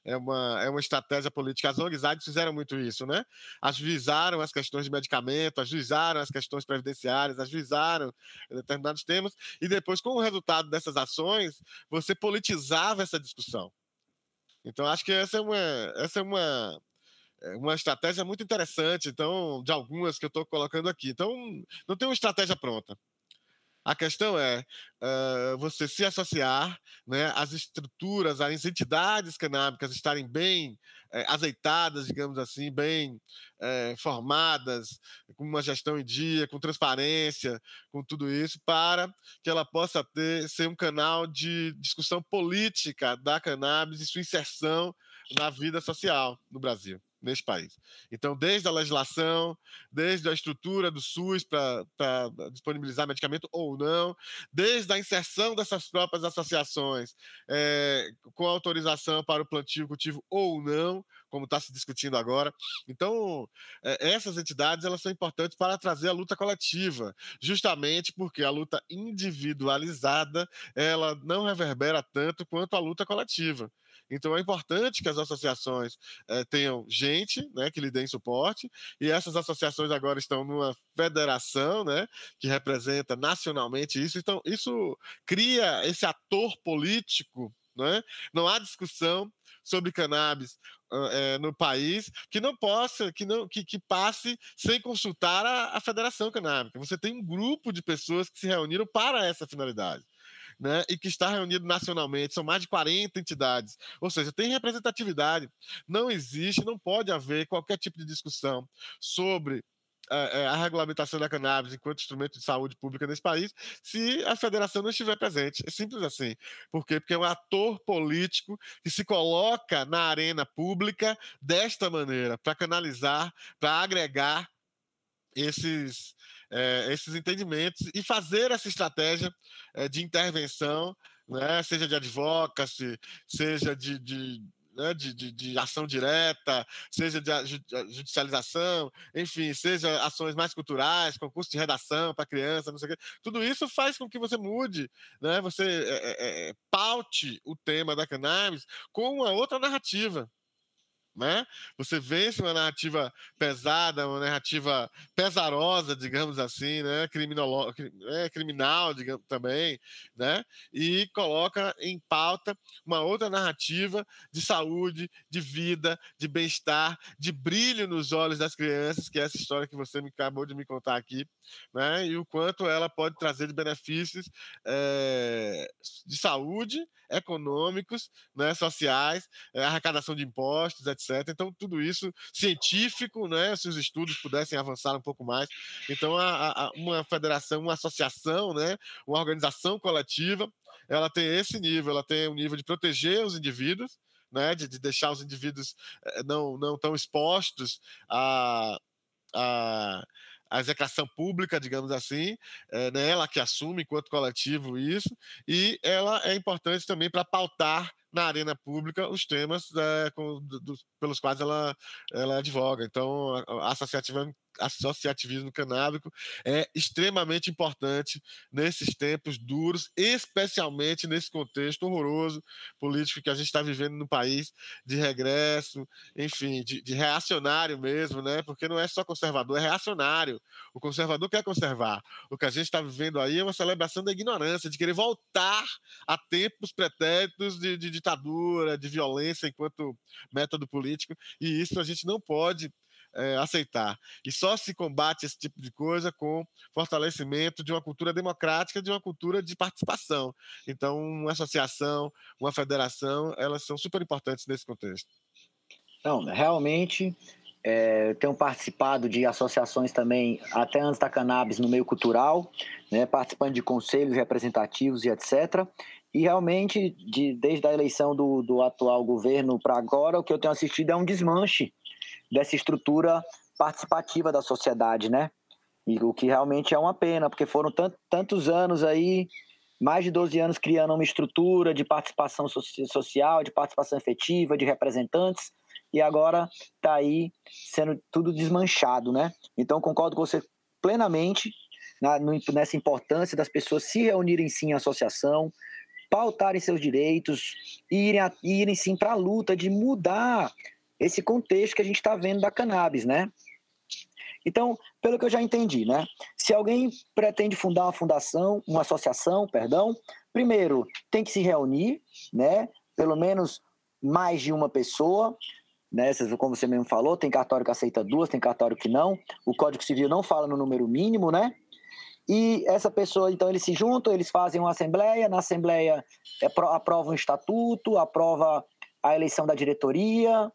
é uma, é uma estratégia política. As ONGs fizeram muito isso, né? Ajuizaram as questões de medicamento, ajuizaram as questões previdenciárias, ajuizaram determinados temas, e depois, com o resultado dessas ações, você politizava essa discussão. Então, acho que essa é uma, essa é uma, uma estratégia muito interessante, então, de algumas que eu estou colocando aqui. Então, não tem uma estratégia pronta. A questão é uh, você se associar, né, as estruturas, as entidades canábicas estarem bem uh, azeitadas, digamos assim, bem uh, formadas, com uma gestão em dia, com transparência, com tudo isso, para que ela possa ter, ser um canal de discussão política da cannabis e sua inserção na vida social no Brasil neste país. Então, desde a legislação, desde a estrutura do SUS para disponibilizar medicamento ou não, desde a inserção dessas próprias associações é, com autorização para o plantio cultivo ou não, como está se discutindo agora. Então, é, essas entidades elas são importantes para trazer a luta coletiva, justamente porque a luta individualizada ela não reverbera tanto quanto a luta coletiva. Então é importante que as associações é, tenham gente né, que lhe dê suporte, e essas associações agora estão numa federação né, que representa nacionalmente isso. Então, isso cria esse ator político não, é? não há discussão sobre cannabis é, no país que não possa, que não que, que passe sem consultar a, a Federação Canábica. Você tem um grupo de pessoas que se reuniram para essa finalidade. Né, e que está reunido nacionalmente, são mais de 40 entidades, ou seja, tem representatividade. Não existe, não pode haver qualquer tipo de discussão sobre a, é, a, regulamentação da cannabis enquanto instrumento de saúde pública nesse país se a federação não estiver presente. É simples assim. Por quê? Porque é um ator político que se coloca na arena pública desta maneira, para canalizar, para agregar esses, é, esses entendimentos e fazer essa estratégia é, de intervenção, né, seja de advocacy, seja de, de né, de, de, de, ação direta, seja de judicialização, enfim, seja ações mais culturais, concurso de redação para criança, não sei o quê. Tudo isso faz com que você mude, né, você é, é, paute o tema da cannabis com uma outra narrativa né? Você vence uma narrativa pesada, uma narrativa pesarosa, digamos assim, né? Criminolo... É, criminal, digamos, também, né? E coloca em pauta uma outra narrativa de saúde, de vida, de bem-estar, de brilho nos olhos das crianças, que é essa história que você me acabou de me contar aqui, né? E o quanto ela pode trazer de benefícios é, de saúde, econômicos, né? sociais, é, arrecadação de impostos, etc então, tudo isso científico, né? Se os estudos pudessem avançar um pouco mais. Então, a, a, uma federação, uma associação, né? Uma organização coletiva, ela tem esse nível, ela tem o um nível de proteger os indivíduos, né? De, de deixar os indivíduos eh, não, não tão expostos a, a a pública, digamos assim, é né, ela que assume enquanto coletivo isso, e ela é importante também para pautar na arena pública os temas é, com, do, pelos quais ela, ela advoga. Então, a, a associativa associativismo canábico é extremamente importante nesses tempos duros, especialmente nesse contexto horroroso político que a gente está vivendo no país, de regresso, enfim, de, de, reacionário mesmo, né? Porque não é só conservador, é reacionário. O conservador quer conservar. O que a gente está vivendo aí é uma celebração da ignorância, de querer voltar a tempos pretéritos de, de ditadura, de violência enquanto método político, e isso a gente não pode é, aceitar. E só se combate esse tipo de coisa com fortalecimento de uma cultura democrática, de uma cultura de participação. Então, uma associação, uma federação, elas são super importantes nesse contexto. Não, realmente, é, tenho participado de associações também, até antes da cannabis, no meio cultural, né, participando de conselhos representativos e etc. E realmente, de, desde a eleição do, do atual governo para agora, o que eu tenho assistido é um desmanche dessa estrutura participativa da sociedade, né? E o que realmente é uma pena, porque foram tantos anos aí, mais de 12 anos criando uma estrutura de participação social, de participação efetiva, de representantes, e agora está aí sendo tudo desmanchado, né? Então concordo com você plenamente na, nessa importância das pessoas se reunirem sim em associação, pautarem seus direitos, irem, irem sim para a luta de mudar esse contexto que a gente está vendo da cannabis, né? Então, pelo que eu já entendi, né? Se alguém pretende fundar uma fundação, uma associação, perdão, primeiro tem que se reunir, né? Pelo menos mais de uma pessoa, né? Como você mesmo falou, tem cartório que aceita duas, tem cartório que não. O Código Civil não fala no número mínimo, né? E essa pessoa, então, eles se juntam, eles fazem uma assembleia, na assembleia é, aprova um estatuto, aprova a eleição da diretoria,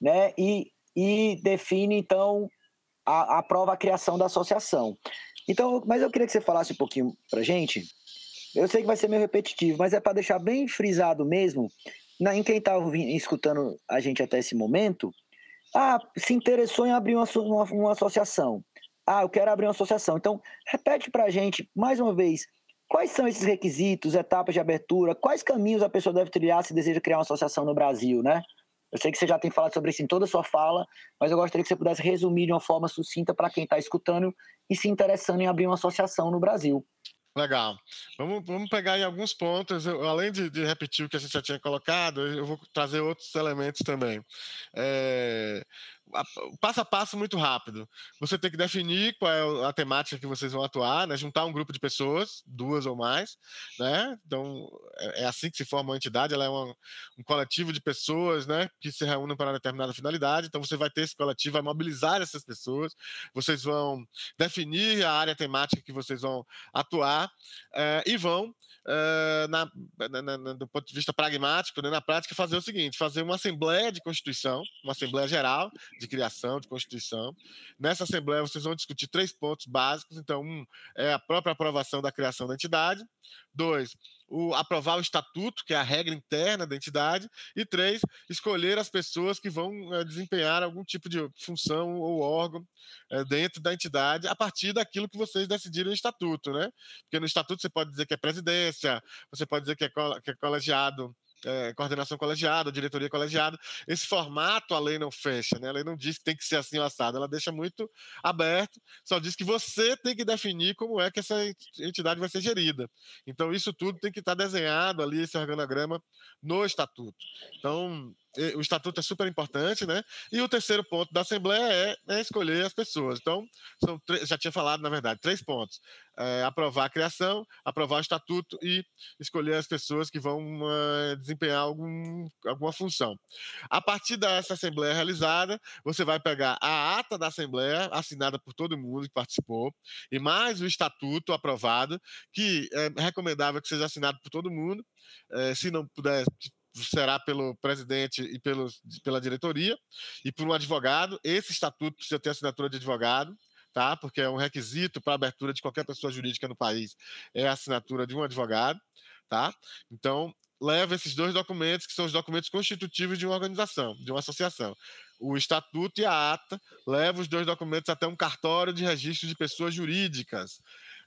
né? E, e define, então, a, aprova a criação da associação. Então, mas eu queria que você falasse um pouquinho para gente. Eu sei que vai ser meio repetitivo, mas é para deixar bem frisado mesmo, na, em quem está escutando a gente até esse momento. Ah, se interessou em abrir uma, uma, uma associação. Ah, eu quero abrir uma associação. Então, repete para a gente, mais uma vez, quais são esses requisitos, etapas de abertura, quais caminhos a pessoa deve trilhar se deseja criar uma associação no Brasil, né? Eu sei que você já tem falado sobre isso em toda a sua fala, mas eu gostaria que você pudesse resumir de uma forma sucinta para quem está escutando e se interessando em abrir uma associação no Brasil. Legal. Vamos, vamos pegar aí alguns pontos. Eu, além de, de, repetir o que a gente já tinha colocado, eu vou trazer outros elementos também. É, passo a passo muito rápido. Você tem que definir qual é a temática que vocês vão atuar, né? juntar um grupo de pessoas, duas ou mais, né? Então é, é assim que se forma uma entidade, ela é uma, um coletivo de pessoas, né? Que se reúnem para uma determinada finalidade. Então você vai ter esse coletivo, vai mobilizar essas pessoas, vocês vão definir a área temática que vocês vão atuar é, e vão Uh, na, na, na, do ponto de vista pragmático, né, na prática, fazer o seguinte: fazer uma assembleia de constituição, uma assembleia geral de criação de constituição. Nessa assembleia, vocês vão discutir três pontos básicos. Então, um é a própria aprovação da criação da entidade. Dois, o, aprovar o estatuto, que é a regra interna da entidade, e três, escolher as pessoas que vão é, desempenhar algum tipo de função ou órgão é, dentro da entidade a partir daquilo que vocês decidirem no estatuto, né? Porque no estatuto você pode dizer que é presidência, você pode dizer que é, que é colegiado é, coordenação colegiada, diretoria colegiada. Esse formato a lei não fecha, né? A lei não diz que tem que ser assim assado, ela deixa muito aberto, só diz que você tem que definir como é que essa entidade vai ser gerida. Então, isso tudo tem que estar desenhado ali, esse organograma, no estatuto. Então, o estatuto é super importante, né? E o terceiro ponto da Assembleia é, é escolher as pessoas. Então, são já tinha falado, na verdade, três pontos: é, aprovar a criação, aprovar o estatuto e escolher as pessoas que vão uh, desempenhar algum, alguma função. A partir dessa Assembleia realizada, você vai pegar a ata da Assembleia, assinada por todo mundo que participou, e mais o estatuto aprovado, que é recomendável que seja assinado por todo mundo. É, se não puder será pelo presidente e pelo, pela diretoria e por um advogado. Esse estatuto precisa ter assinatura de advogado, tá? Porque é um requisito para abertura de qualquer pessoa jurídica no país é a assinatura de um advogado, tá? Então leva esses dois documentos que são os documentos constitutivos de uma organização, de uma associação. O estatuto e a ata leva os dois documentos até um cartório de registro de pessoas jurídicas.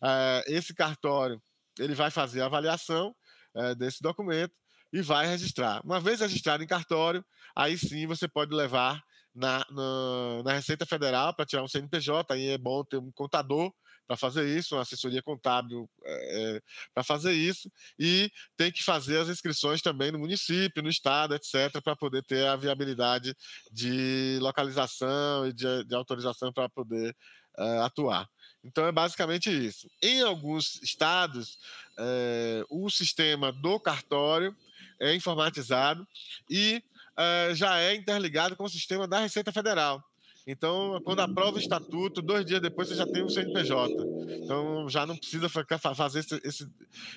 Uh, esse cartório ele vai fazer a avaliação uh, desse documento e vai registrar. Uma vez registrado em cartório, aí sim você pode levar na, na, na Receita Federal para tirar um CNPJ. Aí é bom ter um contador para fazer isso, uma assessoria contábil é, é para fazer isso, e tem que fazer as inscrições também no município, no estado, etc., para poder ter a viabilidade de localização e de, de autorização para poder é, atuar. Então é basicamente isso. Em alguns estados, é, o sistema do cartório é informatizado e uh, já é interligado com o sistema da Receita Federal. Então, quando aprova o estatuto, dois dias depois você já tem o CNPJ. Então, já não precisa fazer esse, esse,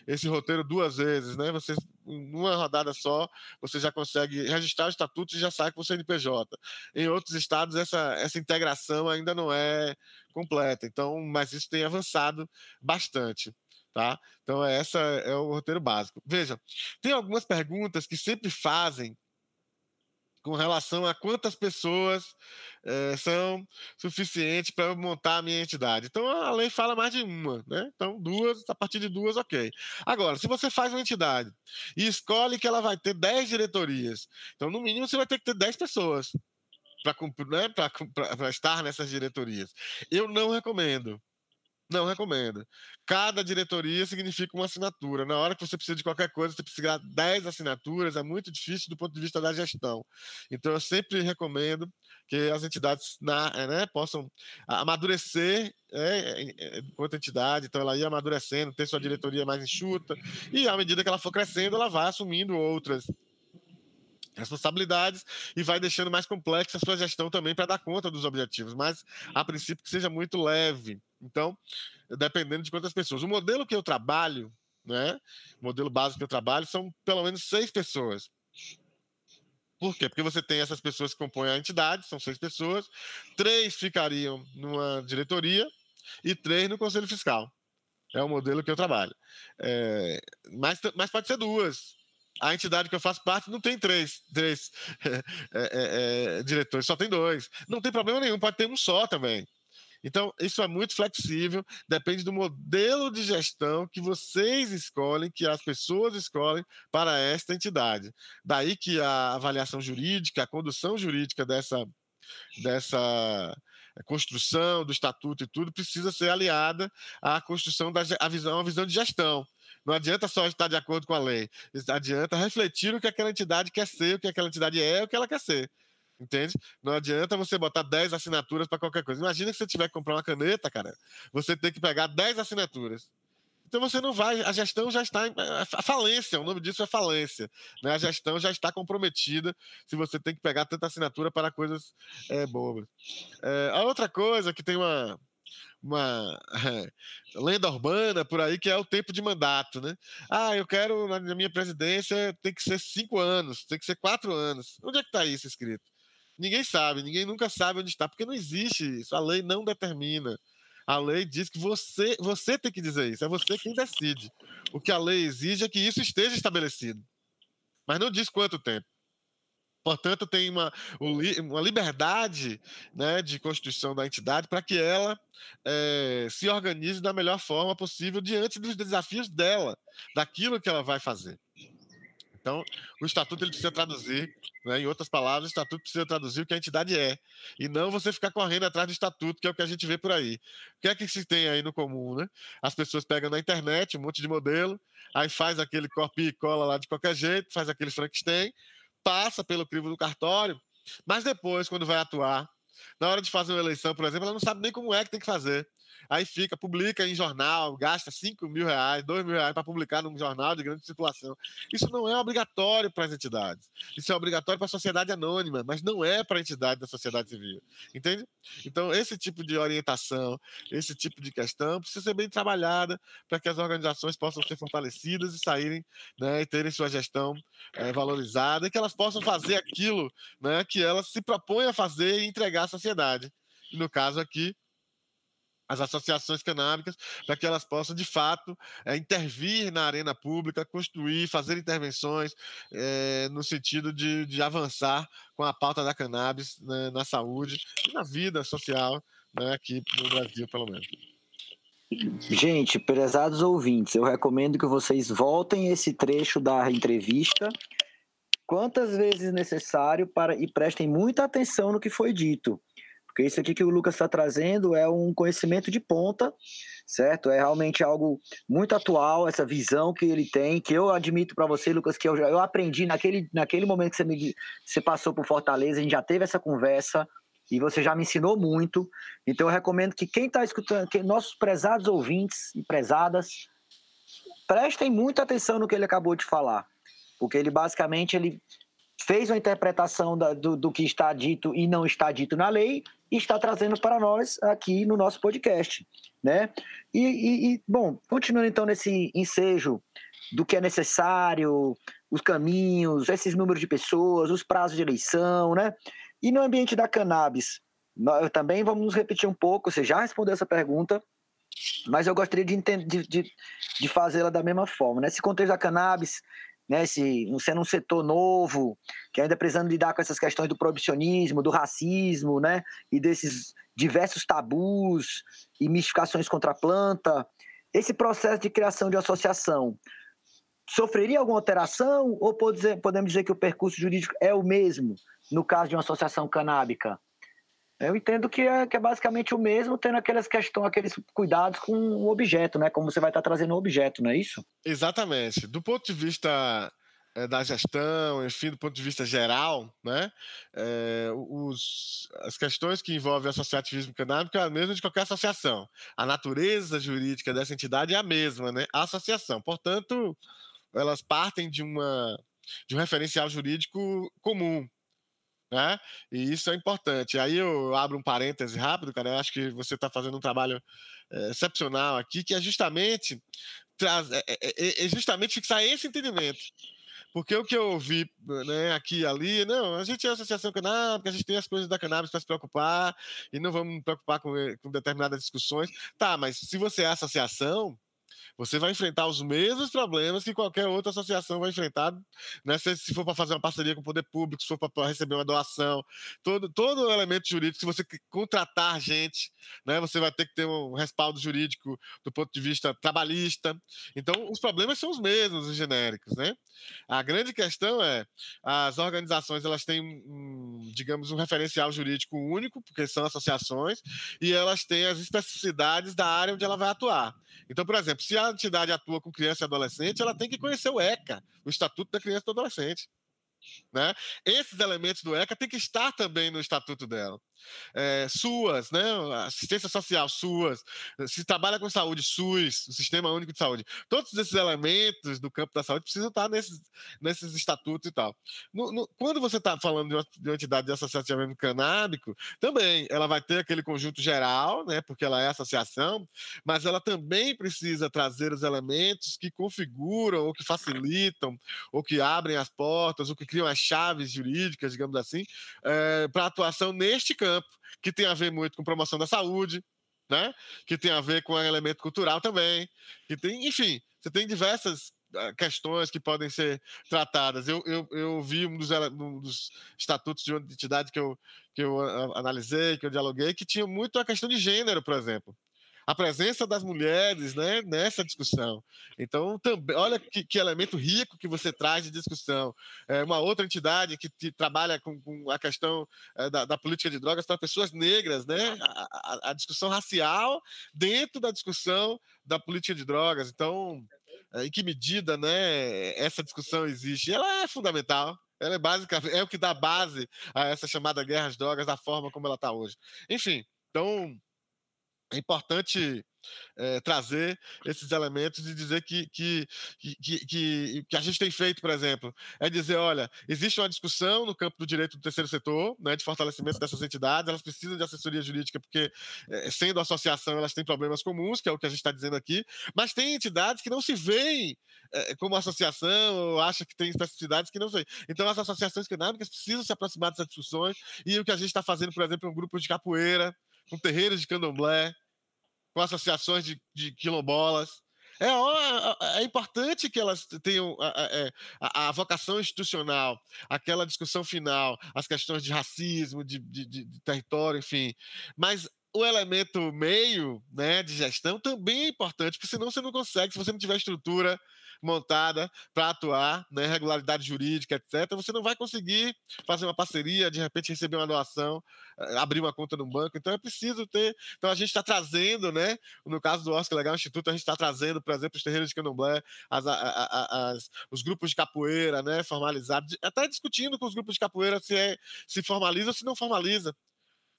esse, roteiro duas vezes, né? Você, numa rodada só, você já consegue registrar o estatuto e já sai com o CNPJ. Em outros estados, essa, essa integração ainda não é completa. Então, mas isso tem avançado bastante tá? Então essa é o roteiro básico. Veja, tem algumas perguntas que sempre fazem com relação a quantas pessoas é, são suficientes para montar a minha entidade. Então a lei fala mais de uma, né? Então duas, a partir de duas, ok. Agora, se você faz uma entidade e escolhe que ela vai ter 10 diretorias, então no mínimo você vai ter que ter 10 pessoas para né, estar nessas diretorias. Eu não recomendo. Não recomendo. Cada diretoria significa uma assinatura. Na hora que você precisa de qualquer coisa, você precisa de 10 assinaturas, é muito difícil do ponto de vista da gestão. Então, eu sempre recomendo que as entidades na, né, possam amadurecer é, é, enquanto entidade, então ela ia amadurecendo, ter sua diretoria mais enxuta, e à medida que ela for crescendo, ela vai assumindo outras responsabilidades e vai deixando mais complexa a sua gestão também para dar conta dos objetivos, mas a princípio que seja muito leve. Então, dependendo de quantas pessoas. O modelo que eu trabalho, né? O modelo básico que eu trabalho são pelo menos seis pessoas. Por quê? Porque você tem essas pessoas que compõem a entidade, são seis pessoas, três ficariam numa diretoria e três no conselho fiscal. É o modelo que eu trabalho. É, mas, mas pode ser duas. A entidade que eu faço parte não tem três, três é, é, é, diretores, só tem dois. Não tem problema nenhum, pode ter um só também. Então, isso é muito flexível, depende do modelo de gestão que vocês escolhem, que as pessoas escolhem para esta entidade. Daí que a avaliação jurídica, a condução jurídica dessa, dessa construção do estatuto e tudo precisa ser aliada à construção da a visão, a visão de gestão. Não adianta só estar de acordo com a lei, adianta refletir o que aquela entidade quer ser, o que aquela entidade é, o que ela quer ser. Entende? Não adianta você botar 10 assinaturas para qualquer coisa. Imagina que você tiver que comprar uma caneta, cara, você tem que pegar 10 assinaturas. Então você não vai, a gestão já está em a falência, o nome disso é falência. Né? A gestão já está comprometida se você tem que pegar tanta assinatura para coisas é, bobas. É, a outra coisa que tem uma, uma lenda urbana por aí que é o tempo de mandato, né? Ah, eu quero na minha presidência tem que ser cinco anos, tem que ser quatro anos. Onde é que está isso escrito? Ninguém sabe, ninguém nunca sabe onde está, porque não existe isso. A lei não determina. A lei diz que você, você tem que dizer isso, é você quem decide. O que a lei exige é que isso esteja estabelecido. Mas não diz quanto tempo. Portanto, tem uma, uma liberdade né, de constituição da entidade para que ela é, se organize da melhor forma possível diante dos desafios dela, daquilo que ela vai fazer. Então, o estatuto ele precisa traduzir, né, em outras palavras, o estatuto precisa traduzir o que a entidade é, e não você ficar correndo atrás do estatuto, que é o que a gente vê por aí. O que é que se tem aí no comum, né? As pessoas pegam na internet um monte de modelo, aí faz aquele copia e cola lá de qualquer jeito, faz aquele Frankenstein, passa pelo crivo do cartório, mas depois, quando vai atuar, na hora de fazer uma eleição, por exemplo, ela não sabe nem como é que tem que fazer aí fica, publica em jornal, gasta 5 mil reais, 2 mil reais para publicar num jornal de grande circulação. Isso não é obrigatório para as entidades. Isso é obrigatório para a sociedade anônima, mas não é para a entidade da sociedade civil. Entende? Então, esse tipo de orientação, esse tipo de questão precisa ser bem trabalhada para que as organizações possam ser fortalecidas e saírem né, e terem sua gestão é, valorizada e que elas possam fazer aquilo né, que elas se propõem a fazer e entregar à sociedade. E no caso aqui, as associações canábicas, para que elas possam, de fato, é, intervir na arena pública, construir, fazer intervenções é, no sentido de, de, avançar com a pauta da cannabis né, na saúde e na vida social né, aqui no Brasil, pelo menos. Gente, prezados ouvintes, eu recomendo que vocês voltem esse trecho da entrevista quantas vezes necessário para e prestem muita atenção no que foi dito porque isso aqui que o Lucas está trazendo é um conhecimento de ponta, certo? É realmente algo muito atual, essa visão que ele tem, que eu admito para você, Lucas, que eu, já, eu aprendi naquele, naquele momento que você, me, você passou por Fortaleza, a gente já teve essa conversa, e você já me ensinou muito. Então eu recomendo que quem está escutando, que nossos prezados ouvintes e prezadas, prestem muita atenção no que ele acabou de falar, porque ele basicamente ele fez uma interpretação da, do, do que está dito e não está dito na lei está trazendo para nós aqui no nosso podcast, né? E, e, e, bom, continuando então nesse ensejo do que é necessário, os caminhos, esses números de pessoas, os prazos de eleição, né? E no ambiente da cannabis, nós também vamos nos repetir um pouco, você já respondeu essa pergunta, mas eu gostaria de, de, de, fazê-la da mesma forma. Nesse contexto da cannabis, né, se, sendo um setor novo, que ainda precisando lidar com essas questões do proibicionismo, do racismo, né, e desses diversos tabus e mistificações contra a planta, esse processo de criação de associação sofreria alguma alteração ou podemos dizer que o percurso jurídico é o mesmo no caso de uma associação canábica? Eu entendo que é, que é basicamente o mesmo, tendo aquelas questões, aqueles cuidados com o objeto, né? Como você vai estar trazendo o objeto, não é isso? Exatamente. Do ponto de vista é, da gestão, enfim, do ponto de vista geral, né? É, os, as questões que envolvem associativismo canábico é a mesma de qualquer associação. A natureza jurídica dessa entidade é a mesma, né? A associação. Portanto, elas partem de uma de um referencial jurídico comum, né? E isso é importante. Aí eu abro um parêntese rápido, cara. Eu acho que você está fazendo um trabalho é, excepcional aqui, que é justamente traz, é, é, é, justamente fixar esse entendimento. Porque o que eu ouvi né, aqui e ali, não, a gente é associação canábica, a gente tem as coisas da cannabis para se preocupar e não vamos nos preocupar com, com determinadas discussões. Tá, mas se você é associação, você vai enfrentar os mesmos problemas que qualquer outra associação vai enfrentar, né? se, se for para fazer uma parceria com o poder público, se for para receber uma doação, todo, todo elemento jurídico, se você contratar gente, né? você vai ter que ter um respaldo jurídico do ponto de vista trabalhista. Então, os problemas são os mesmos, os genéricos. Né? A grande questão é, as organizações elas têm, digamos, um referencial jurídico único, porque são associações, e elas têm as especificidades da área onde ela vai atuar. Então, por exemplo, se a entidade atua com criança e adolescente, ela tem que conhecer o ECA, o Estatuto da Criança e do Adolescente. Né? Esses elementos do ECA têm que estar também no estatuto dela é, SUAS, né? assistência social, SUAS, se trabalha com saúde, SUS, o Sistema Único de Saúde. Todos esses elementos do campo da saúde precisam estar nesses, nesses estatutos e tal. No, no, quando você está falando de uma, de uma, entidade de associacionismo canábico, também ela vai ter aquele conjunto geral, né? porque ela é associação, mas ela também precisa trazer os elementos que configuram, ou que facilitam, ou que abrem as portas, ou que criam as chaves jurídicas, digamos assim, é, para atuação neste campo campo, que tem a ver muito com promoção da saúde, né? que tem a ver com o elemento cultural também, que tem, enfim, você tem diversas ah, questões que podem ser tratadas. Eu, eu, eu vi um dos, um dos estatutos de uma entidade que eu, que eu analisei, que eu dialoguei, que tinha muito a questão de gênero, por exemplo a presença das mulheres né, nessa discussão. Então, também, olha que, que, elemento rico que você traz de discussão. É uma outra entidade que, que trabalha com, com, a questão é, da, da, política de drogas para pessoas negras, né? A, a, a, discussão racial dentro da discussão da política de drogas. Então, é, em que medida né, essa discussão existe? Ela é fundamental. Ela é básica, é o que dá base a essa chamada guerra às drogas, da forma como ela está hoje. Enfim, então é importante é, trazer esses elementos e dizer que, que, que, que, que a gente tem feito, por exemplo, é dizer, olha, existe uma discussão no campo do direito do terceiro setor, né, de fortalecimento dessas entidades, elas precisam de assessoria jurídica porque, é, sendo associação, elas têm problemas comuns, que é o que a gente está dizendo aqui, mas tem entidades que não se veem é, como associação ou acham que tem especificidades que não sei. Então, as associações canábicas precisam se aproximar dessas discussões e o que a gente está fazendo, por exemplo, é um grupo de capoeira, com terreiros de candomblé, com associações de, de quilombolas. É, é, importante que elas tenham a, a, é, a, vocação institucional, aquela discussão final, as questões de racismo, de, de, de território, enfim. Mas o elemento meio né, de gestão também é importante, porque senão você não consegue, se você não tiver estrutura montada para atuar, né, regularidade jurídica, etc., você não vai conseguir fazer uma parceria, de repente receber uma doação, eh, abrir uma conta no banco. Então é preciso ter. Então a gente está trazendo, né? No caso do Oscar Legal Instituto, a gente está trazendo, por exemplo, os terreiros de candomblé, as, as, os grupos de capoeira, né? Formalizados, até discutindo com os grupos de capoeira se, é, se formaliza ou se não formaliza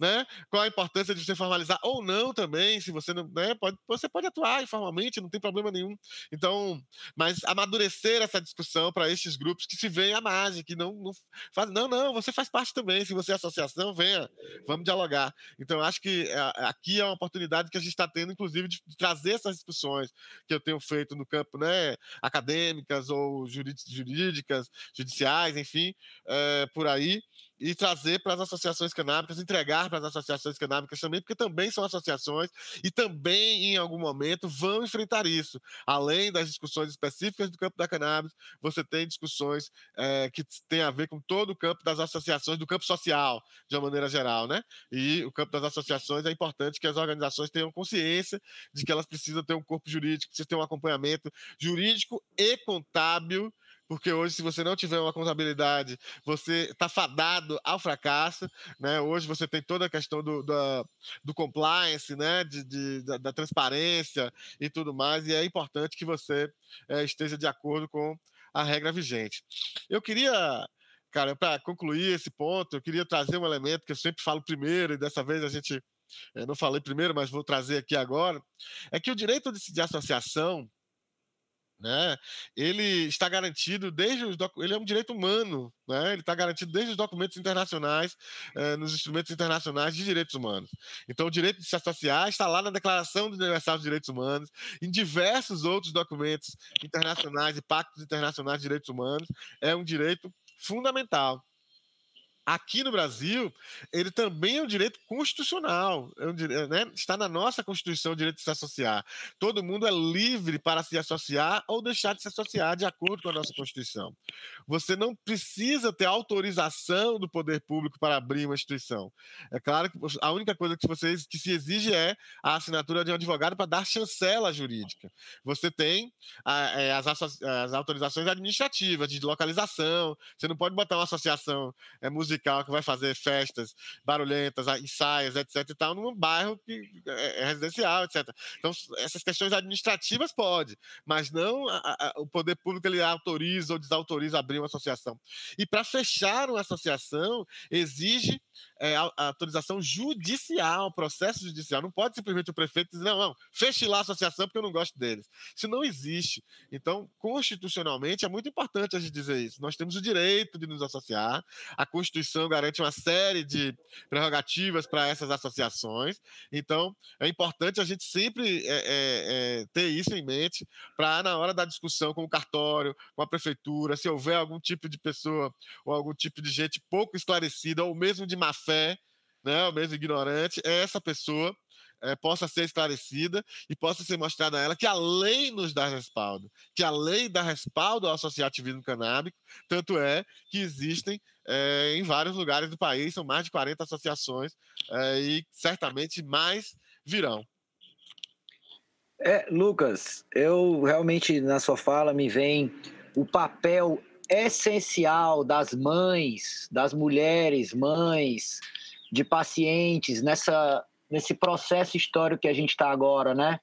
né? Qual a importância de você formalizar ou não também, se você não, né? Pode, você pode atuar informalmente, não tem problema nenhum. Então, mas amadurecer essa discussão para estes grupos que se veem à margem, que não, não não, não, você faz parte também, se você é associação, venha, vamos dialogar. Então, acho que é, aqui é uma oportunidade que a gente está tendo, inclusive, de, de, trazer essas discussões que eu tenho feito no campo, né? Acadêmicas ou jurídicas, judiciais, enfim, é, por aí e trazer para as associações canábicas, entregar para as associações canábicas também, porque também são associações e também, em algum momento, vão enfrentar isso. Além das discussões específicas do campo da cannabis, você tem discussões é, que têm a ver com todo o campo das associações, do campo social, de uma maneira geral, né? E o campo das associações é importante que as organizações tenham consciência de que elas precisam ter um corpo jurídico, precisam ter um acompanhamento jurídico e contábil porque hoje, se você não tiver uma contabilidade, você está fadado ao fracasso. Né? Hoje você tem toda a questão do, do, do compliance, né? De, de da, da, transparência e tudo mais, e é importante que você é, esteja de acordo com a regra vigente. Eu queria cara, para concluir esse ponto, eu queria trazer um elemento que eu sempre falo primeiro, e dessa vez a gente. Eu não falei primeiro, mas vou trazer aqui agora. É que o direito de, de associação né? Ele está garantido desde os ele é um direito humano, né? Ele está garantido desde os documentos internacionais, eh, nos instrumentos internacionais de direitos humanos. Então, o direito de se associar está lá na Declaração Universal dos Direitos Humanos, em diversos outros documentos internacionais e pactos internacionais de direitos humanos. É um direito fundamental aqui no Brasil, ele também é um direito constitucional. É um, né? Está na nossa Constituição o direito de se associar. Todo mundo é livre para se associar ou deixar de se associar de acordo com a nossa Constituição. Você não precisa ter autorização do poder público para abrir uma instituição. É claro que a única coisa que, você, que se exige é a assinatura de um advogado para dar chancela jurídica. Você tem é, as, as, autorizações administrativas de localização. Você não pode botar uma associação é, musical musical que vai fazer festas barulhentas, ensaios, etc. e tal, num bairro que é, é residencial, etc. Então, essas questões administrativas pode, mas não a, a, o poder público ele autoriza ou desautoriza abrir uma associação. E para fechar uma associação, exige é, a, autorização judicial, processo judicial. Não pode simplesmente o prefeito dizer, não, não, feche lá a associação porque eu não gosto deles. Isso não existe. Então, constitucionalmente, é muito importante a gente dizer isso. Nós temos o direito de nos associar, a Constituição garante uma série de prerrogativas para essas associações. Então, é importante a gente sempre é, é, é ter isso em mente para, na hora da discussão com o cartório, com a prefeitura, se houver algum tipo de pessoa ou algum tipo de gente pouco esclarecida ou mesmo de má fé, né, ou mesmo ignorante, é essa pessoa é, possa ser esclarecida e possa ser mostrada a ela que a lei nos dá respaldo, que a lei dá respaldo ao associativismo canábico, tanto é que existem é, em vários lugares do país, são mais de 40 associações é, e certamente mais virão. É, Lucas, eu realmente na sua fala me vem o papel essencial das mães, das mulheres, mães, de pacientes nessa nesse processo histórico que a gente está agora, né?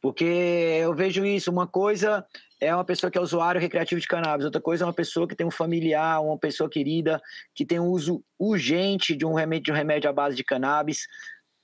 Porque eu vejo isso, uma coisa é uma pessoa que é usuário recreativo de cannabis, outra coisa é uma pessoa que tem um familiar, uma pessoa querida que tem um uso urgente de um remédio, de um remédio à base de cannabis,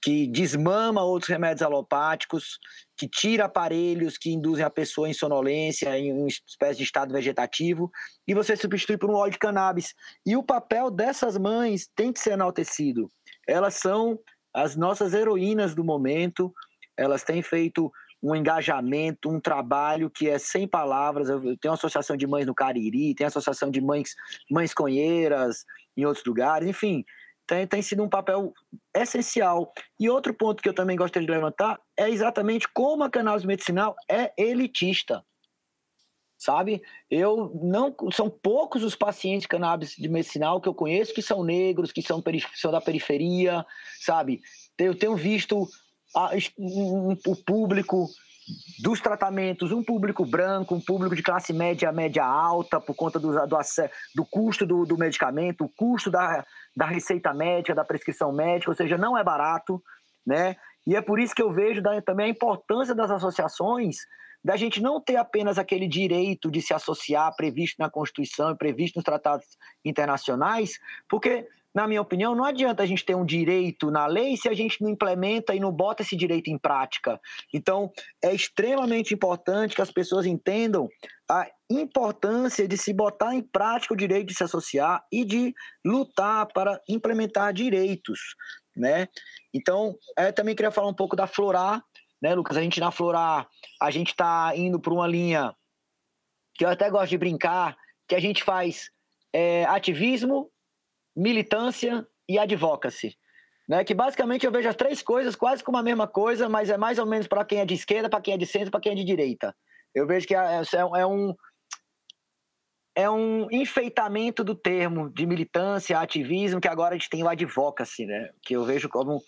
que desmama outros remédios alopáticos, que tira aparelhos que induzem a pessoa em sonolência, em uma espécie de estado vegetativo, e você substitui por um óleo de cannabis. E o papel dessas mães tem que ser enaltecido. Elas são as nossas heroínas do momento, elas têm feito um engajamento, um trabalho que é sem palavras. Eu tenho uma associação de mães no Cariri, tem associação de mães, mães conheiras em outros lugares, enfim, tem, tem sido um papel essencial. E outro ponto que eu também gostaria de levantar é exatamente como a cannabis medicinal é elitista. Sabe? Eu não são poucos os pacientes de cannabis medicinal que eu conheço que são negros, que são, são da periferia, sabe? Eu tenho visto a, um, o público dos tratamentos, um público branco, um público de classe média, média alta, por conta do, do, do custo do, do, medicamento, o custo da, da receita médica, da prescrição médica, ou seja, não é barato, né? E é por isso que eu vejo também a importância das associações, da gente não ter apenas aquele direito de se associar previsto na Constituição e previsto nos tratados internacionais, porque na minha opinião, não adianta a gente ter um direito na lei se a gente não implementa e não bota esse direito em prática. Então, é extremamente importante que as pessoas entendam a importância de se botar em prática o direito de se associar e de lutar para implementar direitos, né? Então, eu também queria falar um pouco da Florar, né, Lucas? A gente na Florar, a gente está indo por uma linha que eu até gosto de brincar, que a gente faz é, ativismo, militância e advocacy. Né, que basicamente eu vejo as três coisas quase como a mesma coisa, mas é mais ou menos para quem é de esquerda, para quem é de centro, para quem é de direita. Eu vejo que é, é, é, um é um enfeitamento do termo de militância, ativismo, que agora a gente tem o advocacy, né? Que eu vejo como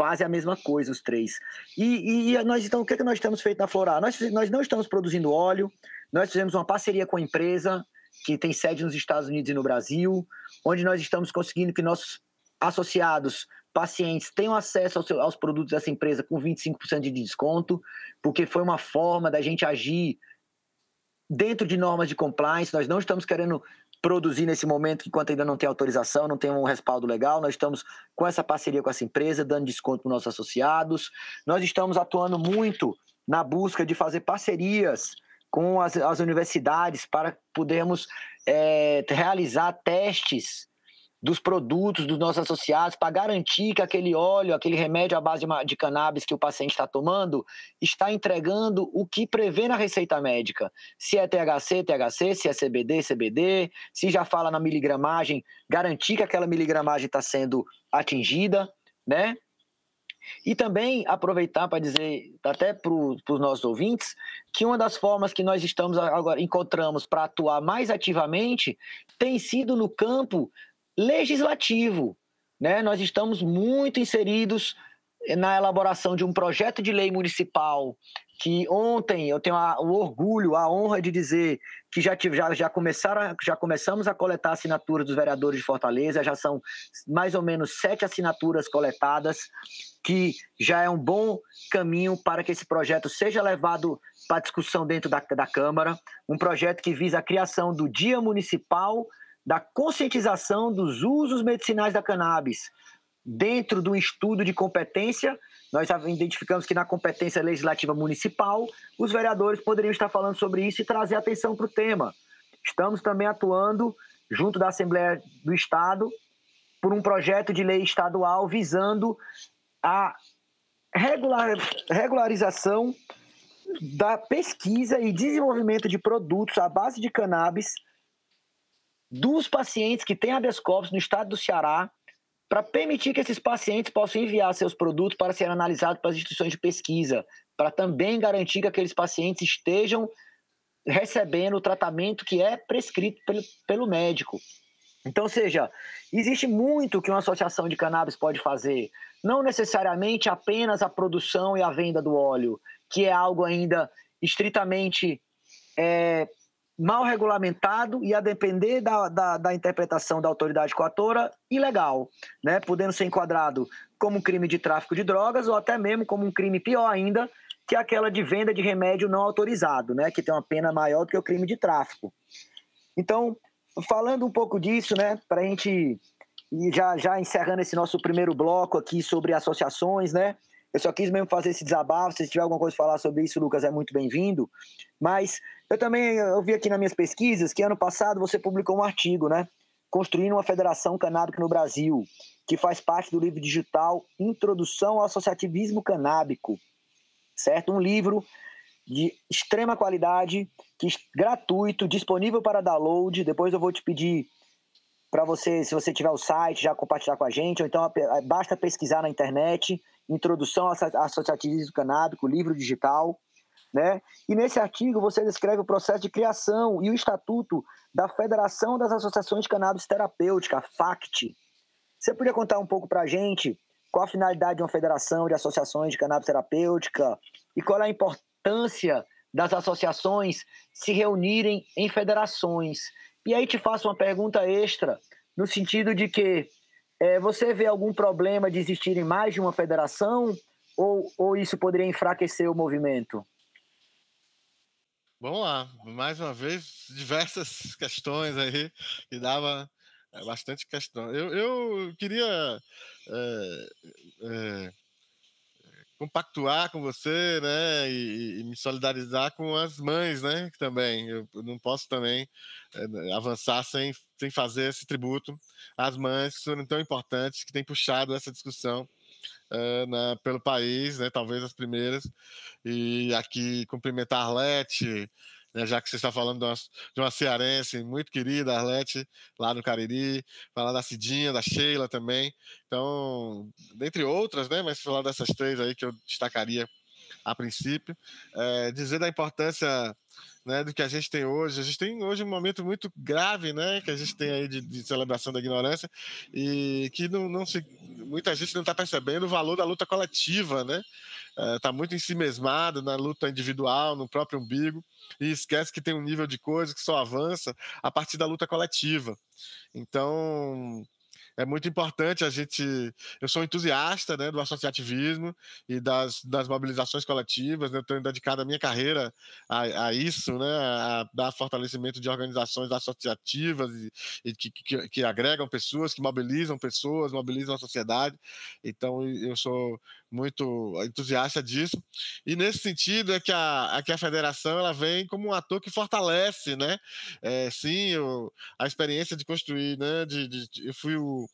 quase a mesma coisa, os três. E, e nós então, o que, é que nós temos feito na Florar? Nós, nós não estamos produzindo óleo, nós fizemos uma parceria com a empresa que tem sede nos Estados Unidos e no Brasil, onde nós estamos conseguindo que nossos associados, pacientes, tenham acesso aos, aos produtos dessa empresa com 25% de desconto, porque foi uma forma da gente agir dentro de normas de compliance. Nós não estamos querendo produzir nesse momento enquanto ainda não tem autorização, não tem um respaldo legal. Nós estamos com essa parceria com essa empresa, dando desconto para os nossos associados. Nós estamos atuando muito na busca de fazer parcerias com as, as universidades para podermos é, realizar testes dos produtos dos nossos associados para garantir que aquele óleo, aquele remédio à base de, de cannabis que o paciente está tomando está entregando o que prevê na receita médica. Se é THC, THC, se é CBD, CBD, se já fala na miligramagem, garantir que aquela miligramagem está sendo atingida, né? E também aproveitar para dizer, até para os nossos ouvintes, que uma das formas que nós estamos agora encontramos para atuar mais ativamente tem sido no campo legislativo. Né? Nós estamos muito inseridos na elaboração de um projeto de lei municipal que ontem eu tenho a, o orgulho, a honra de dizer que já, já, já, começaram, já começamos a coletar assinaturas dos vereadores de Fortaleza, já são mais ou menos sete assinaturas coletadas, que já é um bom caminho para que esse projeto seja levado para discussão dentro da, da Câmara, um projeto que visa a criação do Dia Municipal da conscientização dos usos medicinais da cannabis, dentro do estudo de competência nós identificamos que na competência legislativa municipal, os vereadores poderiam estar falando sobre isso e trazer atenção para o tema. Estamos também atuando, junto da Assembleia do Estado, por um projeto de lei estadual visando a regular, regularização da pesquisa e desenvolvimento de produtos à base de cannabis dos pacientes que têm habeas corpus no estado do Ceará para permitir que esses pacientes possam enviar seus produtos para serem analisados para as instituições de pesquisa, para também garantir que aqueles pacientes estejam recebendo o tratamento que é prescrito pelo, pelo médico. Então, seja, existe muito que uma associação de cannabis pode fazer, não necessariamente apenas a produção e a venda do óleo, que é algo ainda estritamente é, mal regulamentado e a depender da, da, da, interpretação da autoridade coatora, ilegal, né? podendo ser enquadrado como crime de tráfico de drogas ou até mesmo como um crime pior ainda, que aquela de venda de remédio não autorizado, né? que tem uma pena maior do que o crime de tráfico. Então, falando um pouco disso, né, para a gente e já, já encerrando esse nosso primeiro bloco aqui sobre associações, né? Eu só quis mesmo fazer esse desabafo. Se tiver alguma coisa para falar sobre isso, Lucas, é muito bem-vindo. Mas eu também eu vi aqui nas minhas pesquisas que ano passado você publicou um artigo, né? Construindo uma federação canábica no Brasil, que faz parte do livro digital Introdução ao Associativismo Canábico, certo? Um livro de extrema qualidade, que gratuito, disponível para download. Depois eu vou te pedir para você, se você tiver o site, já compartilhar com a gente, ou então basta pesquisar na internet Introdução ao Associativismo Canábico, livro digital. Né? E nesse artigo você descreve o processo de criação e o estatuto da Federação das Associações de Cannabis Terapêutica, FACT. Você podia contar um pouco para a gente qual a finalidade de uma federação de associações de cannabis terapêutica e qual é a importância das associações se reunirem em federações? E aí te faço uma pergunta extra, no sentido de que é, você vê algum problema de existirem mais de uma federação ou, ou isso poderia enfraquecer o movimento? Vamos lá, mais uma vez, diversas questões aí que dava é, bastante questão. Eu, eu queria é, é, compactuar com você, né, e, e, me solidarizar com as mães, né, também. Eu não posso também é, avançar sem, sem fazer esse tributo às mães que foram tão importantes, que têm puxado essa discussão uh, na, pelo país, né, talvez as primeiras. E aqui cumprimentar a Arlete, né, já que você está falando de uma, de uma cearense muito querida, Arlete, lá no Cariri, falar da Cidinha, da Sheila também. Então, dentre outras, né, mas falar dessas três aí que eu destacaria a princípio, é, dizer da importância né, do que a gente tem hoje. A gente tem hoje um momento muito grave, né, que a gente tem aí de, de celebração da ignorância e que não, não se, muita gente não está percebendo o valor da luta coletiva, né? Está é, muito ensimesmado na luta individual, no próprio umbigo e esquece que tem um nível de coisa que só avança a partir da luta coletiva. Então, é muito importante a gente. Eu sou entusiasta né, do associativismo e das, das mobilizações coletivas, né, eu tenho dedicado a minha carreira a, a isso, né, a dar fortalecimento de organizações associativas e, e que, que, que, agregam pessoas, que mobilizam pessoas, mobilizam a sociedade. Então, eu sou muito entusiasta disso. E nesse sentido é que a, é que a federação ela vem como um ator que fortalece, né? É, sim, a experiência de construir, né? De, de, eu fui o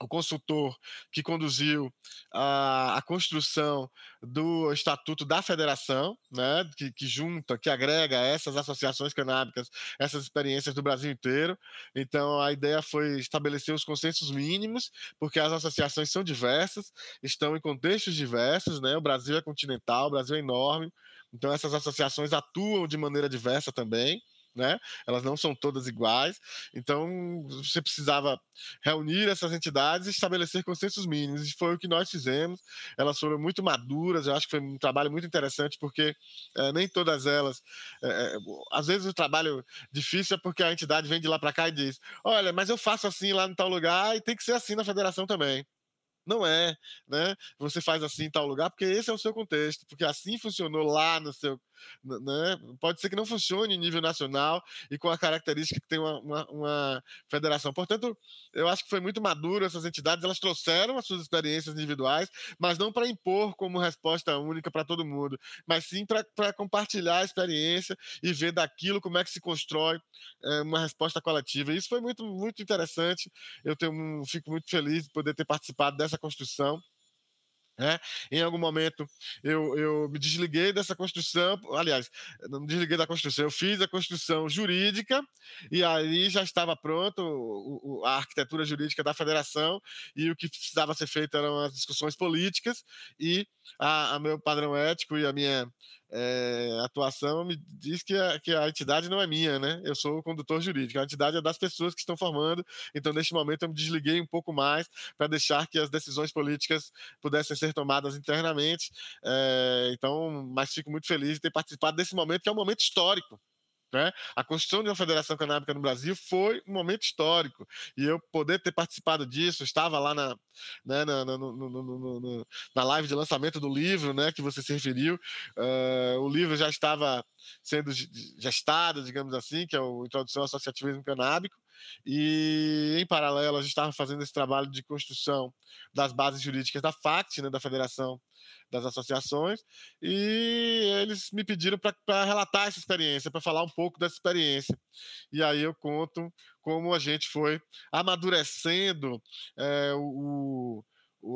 o consultor que conduziu a, a, construção do Estatuto da Federação, né, que, que, junta, que agrega essas associações canábicas, essas experiências do Brasil inteiro. Então, a ideia foi estabelecer os consensos mínimos, porque as associações são diversas, estão em contextos diversos, né, o Brasil é continental, o Brasil é enorme, então essas associações atuam de maneira diversa também. Né? Elas não são todas iguais. Então, você precisava reunir essas entidades e estabelecer consensos mínimos. E foi o que nós fizemos. Elas foram muito maduras. Eu acho que foi um trabalho muito interessante, porque é, nem todas elas. É, às vezes, o trabalho difícil é porque a entidade vem de lá para cá e diz: Olha, mas eu faço assim lá no tal lugar e tem que ser assim na federação também. Não é, né? Você faz assim em tal lugar porque esse é o seu contexto, porque assim funcionou lá no seu, né? Pode ser que não funcione em nível nacional e com a característica que tem uma, uma, uma, federação. Portanto, eu acho que foi muito maduro essas entidades, elas trouxeram as suas experiências individuais, mas não para impor como resposta única para todo mundo, mas sim para compartilhar a experiência e ver daquilo como é que se constrói é, uma resposta coletiva. Isso foi muito, muito interessante. Eu tenho, fico muito feliz de poder ter participado dessa construção. Né? Em algum momento eu, eu me desliguei dessa construção, aliás, não me desliguei da construção, eu fiz a construção jurídica e aí já estava pronto o, o, a arquitetura jurídica da federação e o que precisava ser feito eram as discussões políticas e a, a meu padrão ético e a minha é, atuação me diz que a, que a entidade não é minha, né? Eu sou o condutor jurídico, a entidade é das pessoas que estão formando, então neste momento eu me desliguei um pouco mais para deixar que as decisões políticas pudessem ser tomadas internamente. É, então, mas fico muito feliz de ter participado desse momento, que é um momento histórico né? A construção de uma federação canábica no Brasil foi um momento histórico. E eu poder ter participado disso, estava lá na, né, na, no, no, na live de lançamento do livro né, que você se referiu. Uh, o livro já estava sendo gestado, digamos assim, que é o Introdução ao Associativismo Canábico. E, em paralelo, a gente estava fazendo esse trabalho de construção das bases jurídicas da FACT, né, da Federação das Associações, e eles me pediram para relatar essa experiência, para falar um pouco dessa experiência. E aí eu conto como a gente foi amadurecendo é, o,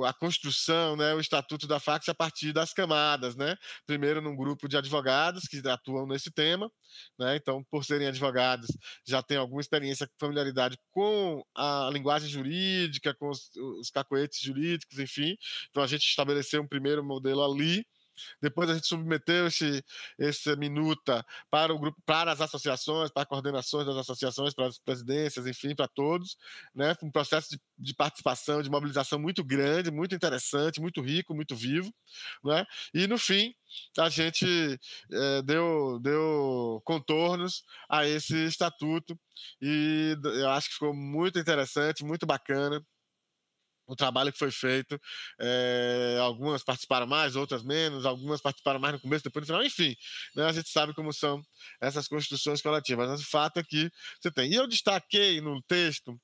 a construção, né, o estatuto da FACS a partir das camadas, né? Primeiro num grupo de advogados que atuam nesse tema, né? Então, por serem advogados, já têm alguma experiência, familiaridade com a linguagem jurídica, com os, os cacoetes jurídicos, enfim. Então, a gente estabeleceu um primeiro modelo ali depois a gente submeteu esse, essa minuta para o grupo, para as associações, para coordenações das associações, para as presidências, enfim, para todos, né? Um processo de, de, participação, de mobilização muito grande, muito interessante, muito rico, muito vivo, né? E no fim a gente é, deu, deu contornos a esse estatuto e eu acho que ficou muito interessante, muito bacana o trabalho que foi feito. É, algumas participaram mais, outras menos, algumas participaram mais no começo, depois no final, enfim. Né, a gente sabe como são essas construções coletivas. Mas o fato é que você tem. E eu destaquei no texto,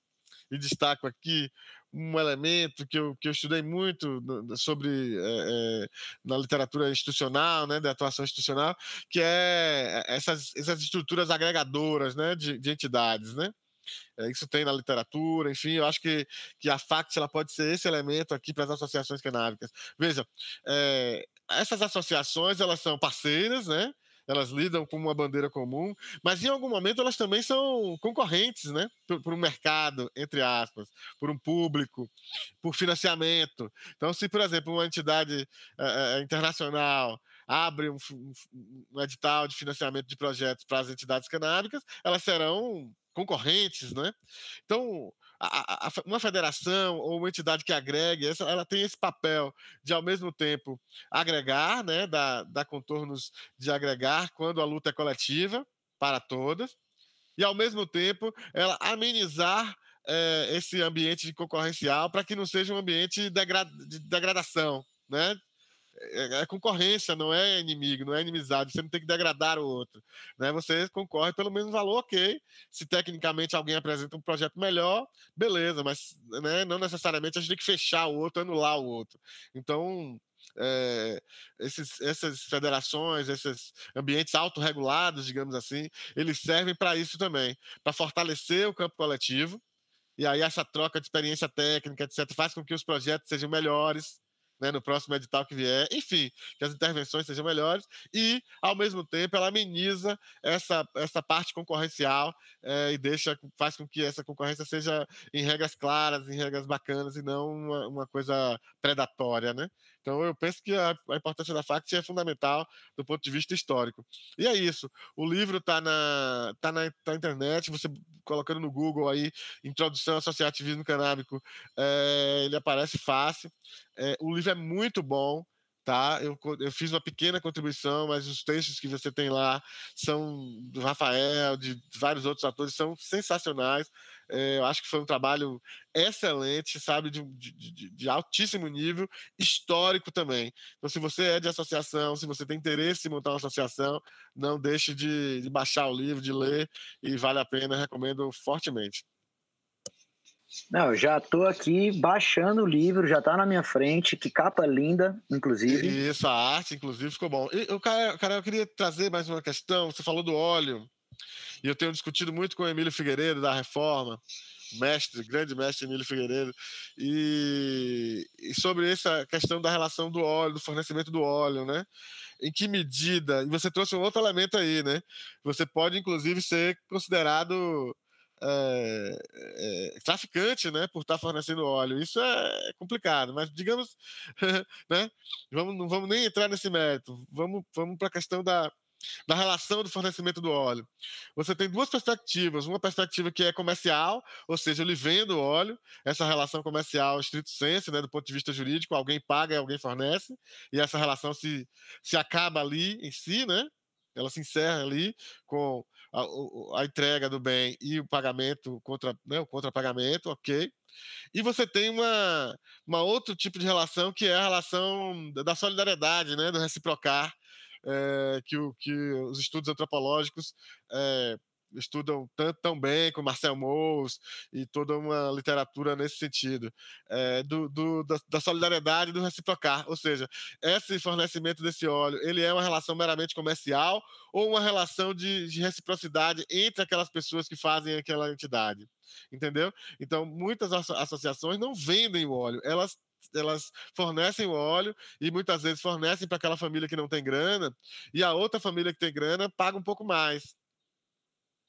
e destaco aqui, um elemento que eu, que eu estudei muito sobre é, na literatura institucional, né, da atuação institucional, que é essas, essas estruturas agregadoras né, de, de entidades, né? É, isso tem na literatura, enfim, eu acho que, que a FACT ela pode ser esse elemento aqui para as associações canábicas. Veja, é, essas associações elas são parceiras, né? Elas lidam com uma bandeira comum, mas em algum momento elas também são concorrentes, né? Por, por um mercado, entre aspas, por um público, por financiamento. Então, se, por exemplo, uma entidade é, internacional abre um, um, um edital de financiamento de projetos para as entidades canábicas, elas serão concorrentes, né? Então, a, a, uma federação ou uma entidade que agregue, essa, ela tem esse papel de, ao mesmo tempo, agregar, né? Dar, dar contornos de agregar quando a luta é coletiva para todas, e, ao mesmo tempo, ela amenizar é, esse ambiente de concorrencial para que não seja um ambiente de degradação, né? É, é, concorrência, não é inimigo, não é inimizade. Você não tem que degradar o outro. Né? Você concorre pelo mesmo valor, ok. Se tecnicamente alguém apresenta um projeto melhor, beleza, mas né, não necessariamente a gente tem que fechar o outro, anular o outro. Então, é, esses, essas federações, esses ambientes autorregulados, digamos assim, eles servem para isso também, para fortalecer o campo coletivo. E aí essa troca de experiência técnica, etc., faz com que os projetos sejam melhores, né, no próximo edital que vier, enfim, que as intervenções sejam melhores e, ao mesmo tempo, ela ameniza essa, essa parte concorrencial é, e deixa, faz com que essa concorrência seja em regras claras, em regras bacanas e não uma, uma coisa predatória, né? Então, eu penso que a, a importância da FACT é fundamental do ponto de vista histórico. E é isso. O livro está na, tá na, tá na internet, você colocando no Google aí, Introdução ao Associativismo Canábico, é, ele aparece fácil. É, o livro é muito bom tá? Eu, eu fiz uma pequena contribuição, mas os textos que você tem lá são do Rafael, de vários outros atores, são sensacionais. É, eu acho que foi um trabalho excelente, sabe, de, de, de, altíssimo nível, histórico também. Então, se você é de associação, se você tem interesse em montar uma associação, não deixe de, de baixar o livro, de ler, e vale a pena, recomendo fortemente. Não, eu já estou aqui baixando o livro, já está na minha frente, que capa linda, inclusive. Isso, a arte, inclusive, ficou bom. E, eu, cara, cara, eu queria trazer mais uma questão. Você falou do óleo, e eu tenho discutido muito com o Emílio Figueiredo, da Reforma, mestre, grande mestre Emílio Figueiredo, e, e sobre essa questão da relação do óleo, do fornecimento do óleo, né? Em que medida, e você trouxe um outro elemento aí, né? Você pode, inclusive, ser considerado é, é, traficante, né, por estar fornecendo óleo. Isso é complicado, mas digamos, né, vamos, não vamos nem entrar nesse mérito. Vamos, vamos para a questão da, da relação do fornecimento do óleo. Você tem duas perspectivas. Uma perspectiva que é comercial, ou seja, eu lhe vendo óleo, essa relação comercial estrito senso, né, do ponto de vista jurídico, alguém paga e alguém fornece, e essa relação se, se acaba ali em si, né? Ela se encerra ali com a, a entrega do bem e o pagamento contra, né, o contrapagamento, ok. E você tem uma, uma outro tipo de relação que é a relação da solidariedade, né, do reciprocar, é, que, o, que os estudos antropológicos é, estudam tanto tão bem com Marcel Mauss e toda uma literatura nesse sentido, é, do, do da, da, solidariedade do reciprocar, ou seja, esse fornecimento desse óleo, ele é uma relação meramente comercial ou uma relação de, de reciprocidade entre aquelas pessoas que fazem aquela entidade, entendeu? Então, muitas associações não vendem o óleo, elas elas fornecem o óleo e muitas vezes fornecem para aquela família que não tem grana, e a outra família que tem grana paga um pouco mais.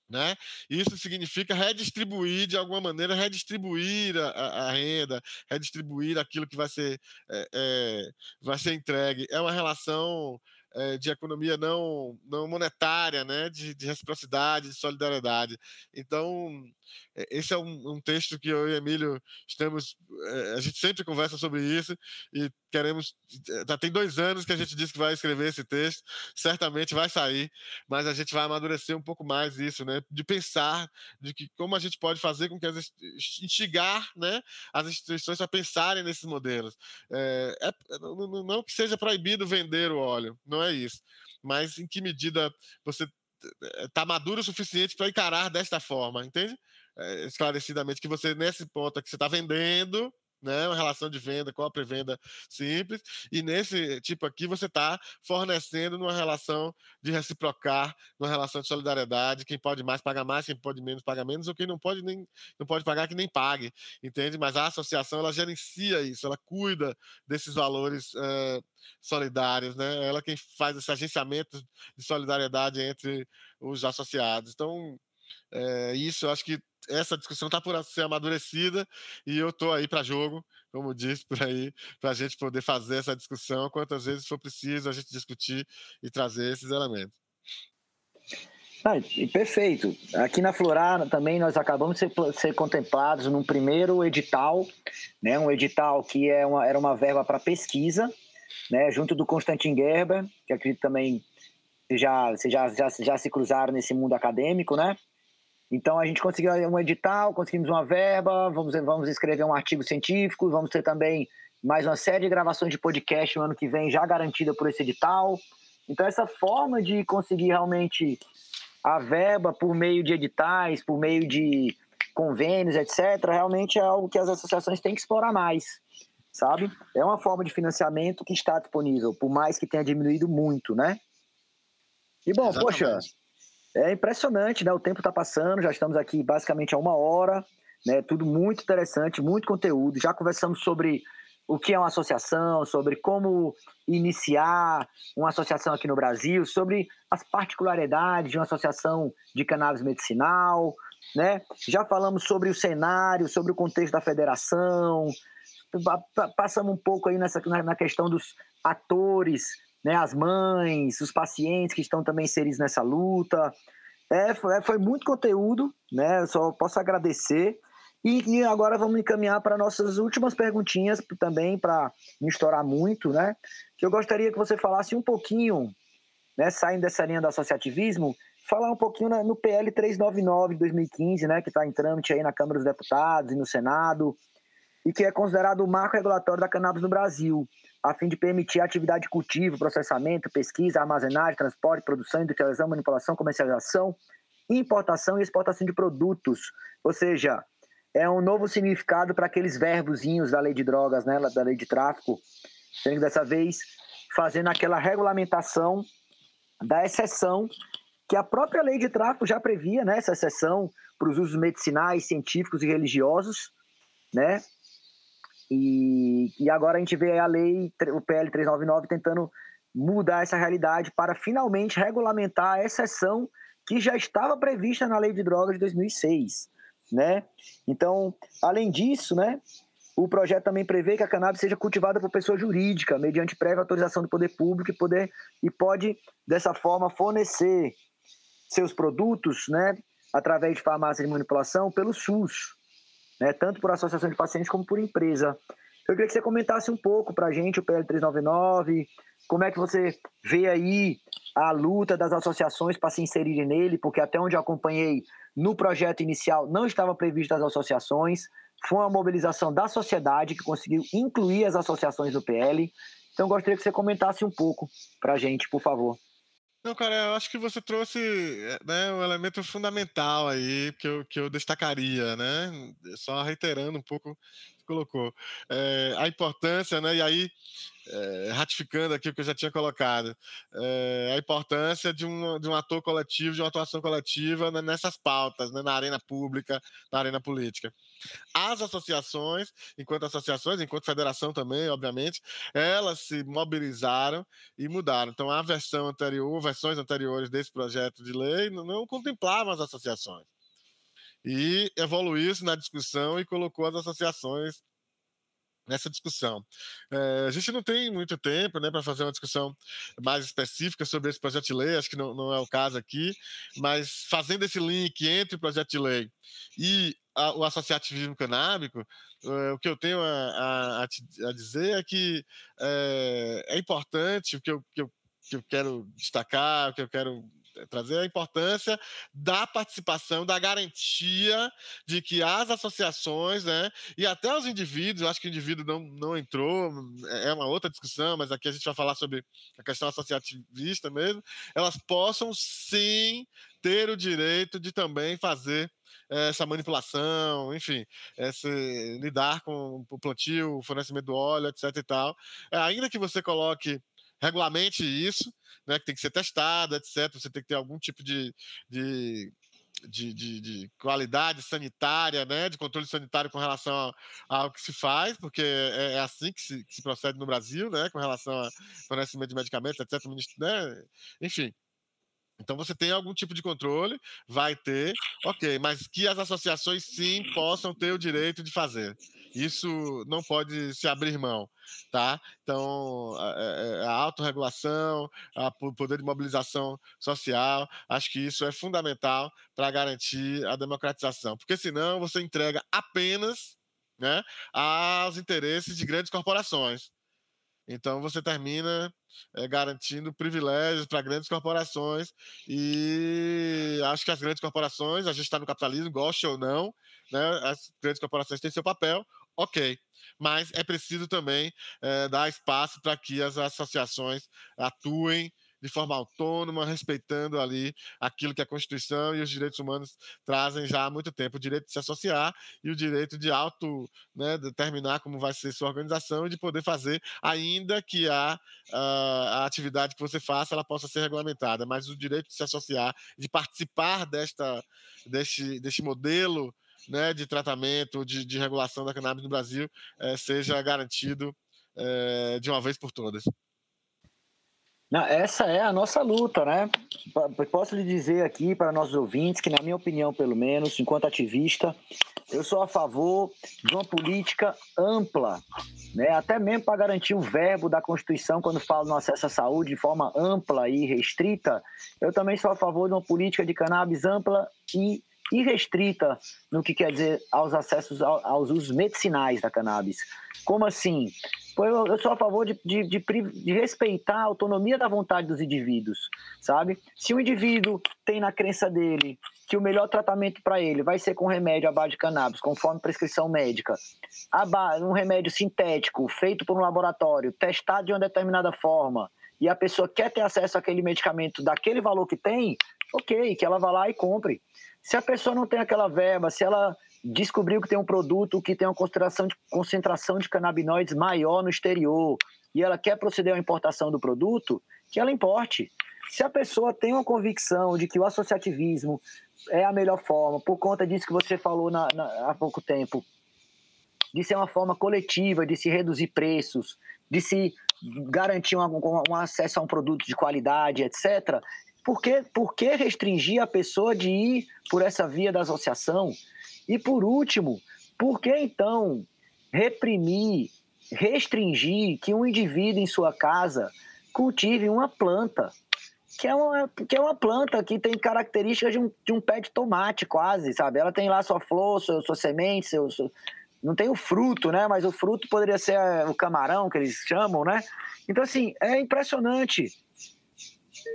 Né? Isso significa redistribuir, de alguma maneira, redistribuir a, a renda, redistribuir aquilo que vai ser, é, é, vai ser entregue. É uma relação é, de economia não, não monetária, né? de, de reciprocidade, de solidariedade. Então, esse é um, um, texto que eu e Emílio estamos. A gente sempre conversa sobre isso e queremos. Já tem dois anos que a gente disse que vai escrever esse texto, certamente vai sair, mas a gente vai amadurecer um pouco mais isso, né? De pensar de que como a gente pode fazer com que as instigar né, as instituições a pensarem nesses modelos. É, é, não, não que seja proibido vender o óleo, não é isso. Mas em que medida você está maduro o suficiente para encarar desta forma, entende? É, esclarecidamente que você, nesse ponto que você está vendendo, né, uma relação de venda, compra e venda simples, e nesse tipo aqui você está fornecendo numa relação de reciprocar, numa relação de solidariedade, quem pode mais paga mais, quem pode menos paga menos, ou quem não pode nem não pode pagar que nem pague, entende? Mas a associação ela gerencia isso, ela cuida desses valores uh, solidários, né? Ela quem faz esse agenciamento de solidariedade entre os associados. Então, é, isso eu acho que essa discussão está por ser amadurecida e eu estou aí para jogo, como disse por aí, para a gente poder fazer essa discussão quantas vezes for preciso a gente discutir e trazer esses elementos. Ah, perfeito. Aqui na Florada também nós acabamos de ser, ser, contemplados num primeiro edital, né, um edital que é uma, era uma verba para pesquisa, né, junto do Constantin Gerber, que acredito também já, já, já, já se cruzaram nesse mundo acadêmico, né? Então a gente conseguiu um edital, conseguimos uma verba, vamos, vamos escrever um artigo científico, vamos ter também mais uma série de gravações de podcast no ano que vem já garantida por esse edital. Então essa forma de conseguir realmente a verba por meio de editais, por meio de convênios, etc., realmente é algo que as associações têm que explorar mais, sabe? É uma forma de financiamento que está disponível, por mais que tenha diminuído muito, né? E bom, Exatamente. poxa, é impressionante, né? O tempo está passando, já estamos aqui basicamente há uma hora, né? Tudo muito interessante, muito conteúdo. Já conversamos sobre o que é uma associação, sobre como iniciar uma associação aqui no Brasil, sobre as particularidades de uma associação de cannabis medicinal, né? Já falamos sobre o cenário, sobre o contexto da federação, passamos um pouco aí nessa, na, na questão dos atores, né, as mães, os pacientes que estão também inseridos nessa luta. É, foi, é, foi muito conteúdo, né? Eu só posso agradecer. E, e agora vamos encaminhar para nossas últimas perguntinhas também, para não estourar muito, né? Que eu gostaria que você falasse um pouquinho, né, saindo dessa linha do associativismo, falar um pouquinho no PL 399 de 2015, né, que está em trâmite aí na Câmara dos Deputados e no Senado, e que é considerado o marco regulatório da cannabis no Brasil, a fim de permitir a atividade de cultivo, processamento, pesquisa, armazenagem, transporte, produção, industrialização, manipulação, comercialização, importação e exportação de produtos. Ou seja, é um novo significado para aqueles verbozinhos da lei de drogas, né, da lei de tráfico, sendo dessa vez fazendo aquela regulamentação da exceção que a própria lei de tráfico já previa, né, essa exceção para os usos medicinais, científicos e religiosos, né? E, e agora a gente vê a lei, o PL 399, tentando mudar essa realidade para finalmente regulamentar a exceção que já estava prevista na lei de drogas de 2006, né? Então, além disso, né, o projeto também prevê que a cannabis seja cultivada por pessoa jurídica, mediante prévia autorização do poder público e, poder, e pode, dessa forma, fornecer seus produtos, né, através de farmácia de manipulação, pelo SUS, né, tanto por associação de pacientes como por empresa. Eu queria que você comentasse um pouco para a gente o PL 399, como é que você vê aí a luta das associações para se inserirem nele, porque até onde eu acompanhei no projeto inicial não estava previsto as associações, foi uma mobilização da sociedade que conseguiu incluir as associações no PL. Então, gostaria que você comentasse um pouco para a gente, por favor. Não, cara, eu acho que você trouxe eh, né, um elemento fundamental aí que eu, que eu destacaria, né? Só reiterando um pouco colocou. É, a importância, né? E aí, é, ratificando aqui o que eu já tinha colocado, é, a importância de um, de um ator coletivo, de uma atuação coletiva né, nessas pautas, né, na arena pública, na arena política. As associações, enquanto associações, enquanto federação também, obviamente, elas se mobilizaram e mudaram. Então, a versão anterior, versões anteriores desse projeto de lei não, não contemplavam as associações e evoluiu isso na discussão e colocou as associações nessa discussão. É, a gente não tem muito tempo né, para fazer uma discussão mais específica sobre esse projeto de lei, acho que não, não é o caso aqui, mas fazendo esse link entre o projeto de lei e a, o associativismo canábico, é, o que eu tenho a, a, a dizer é que é, é importante, o que eu, que eu, que eu quero destacar, o que eu quero trazer a importância da participação, da garantia de que as associações, né, e até os indivíduos, acho que o indivíduo não, não entrou, é uma outra discussão, mas aqui a gente vai falar sobre a questão associativista mesmo, elas possam sim ter o direito de também fazer essa manipulação, enfim, esse, lidar com o plantio, o fornecimento do óleo, etc e tal. É, ainda que você coloque regulamente isso, né, que tem que ser testado, etc. Você tem que ter algum tipo de, de de, de, de, qualidade sanitária, né, de controle sanitário com relação ao, que se faz, porque é, é assim que se, que se, procede no Brasil, né, com relação ao fornecimento de medicamentos, etc. Né, enfim. Então você tem algum tipo de controle, vai ter, ok, mas que as associações sim possam ter o direito de fazer. Isso não pode se abrir mão, tá? Então a, é, é, a autorregulação, o poder de mobilização social, acho que isso é fundamental para garantir a democratização, porque senão você entrega apenas né, aos interesses de grandes corporações. Então você termina é, garantindo privilégios para grandes corporações e acho que as grandes corporações, a gente está no capitalismo, goste ou não, né, as grandes corporações têm seu papel, ok. Mas é preciso também é, dar espaço para que as associações atuem de forma autônoma, respeitando ali aquilo que a Constituição e os direitos humanos trazem já há muito tempo, o direito de se associar e o direito de auto né, determinar como vai ser sua organização e de poder fazer, ainda que a, a, atividade que você faça ela possa ser regulamentada, mas o direito de se associar, de participar desta, deste, deste modelo né, de tratamento, de, de regulação da cannabis no Brasil, é, seja garantido é, de uma vez por todas. Não, essa é a nossa luta, né? Posso lhe dizer aqui para nossos ouvintes que, na minha opinião, pelo menos, enquanto ativista, eu sou a favor de uma política ampla, né? até mesmo para garantir o verbo da Constituição, quando falo no acesso à saúde de forma ampla e restrita, eu também sou a favor de uma política de cannabis ampla e irrestrita no que quer dizer aos acessos aos usos medicinais da cannabis. Como assim? Eu sou a favor de, de, de, de, respeitar a autonomia da vontade dos indivíduos, sabe? Se o indivíduo tem na crença dele que o melhor tratamento para ele vai ser com remédio à base de cannabis, conforme prescrição médica, um remédio sintético feito por um laboratório, testado de uma determinada forma, e a pessoa quer ter acesso àquele medicamento daquele valor que tem, ok, que ela vá lá e compre. Se a pessoa não tem aquela verba, se ela descobriu que tem um produto que tem uma concentração de, concentração de canabinoides maior no exterior e ela quer proceder à importação do produto, que ela importe. Se a pessoa tem uma convicção de que o associativismo é a melhor forma, por conta disso que você falou na, na, há pouco tempo, de ser uma forma coletiva, de se reduzir preços, de se garantir um, um acesso a um produto de qualidade, etc. Por que, por que restringir a pessoa de ir por essa via da associação? E por último, por que então reprimir, restringir que um indivíduo em sua casa cultive uma planta? Que é uma, que é uma planta que tem características de um, de um pé de tomate, quase, sabe? Ela tem lá sua flor, sua, sua semente, seu, seu, não tem o fruto, né? Mas o fruto poderia ser o camarão, que eles chamam, né? Então, assim, é impressionante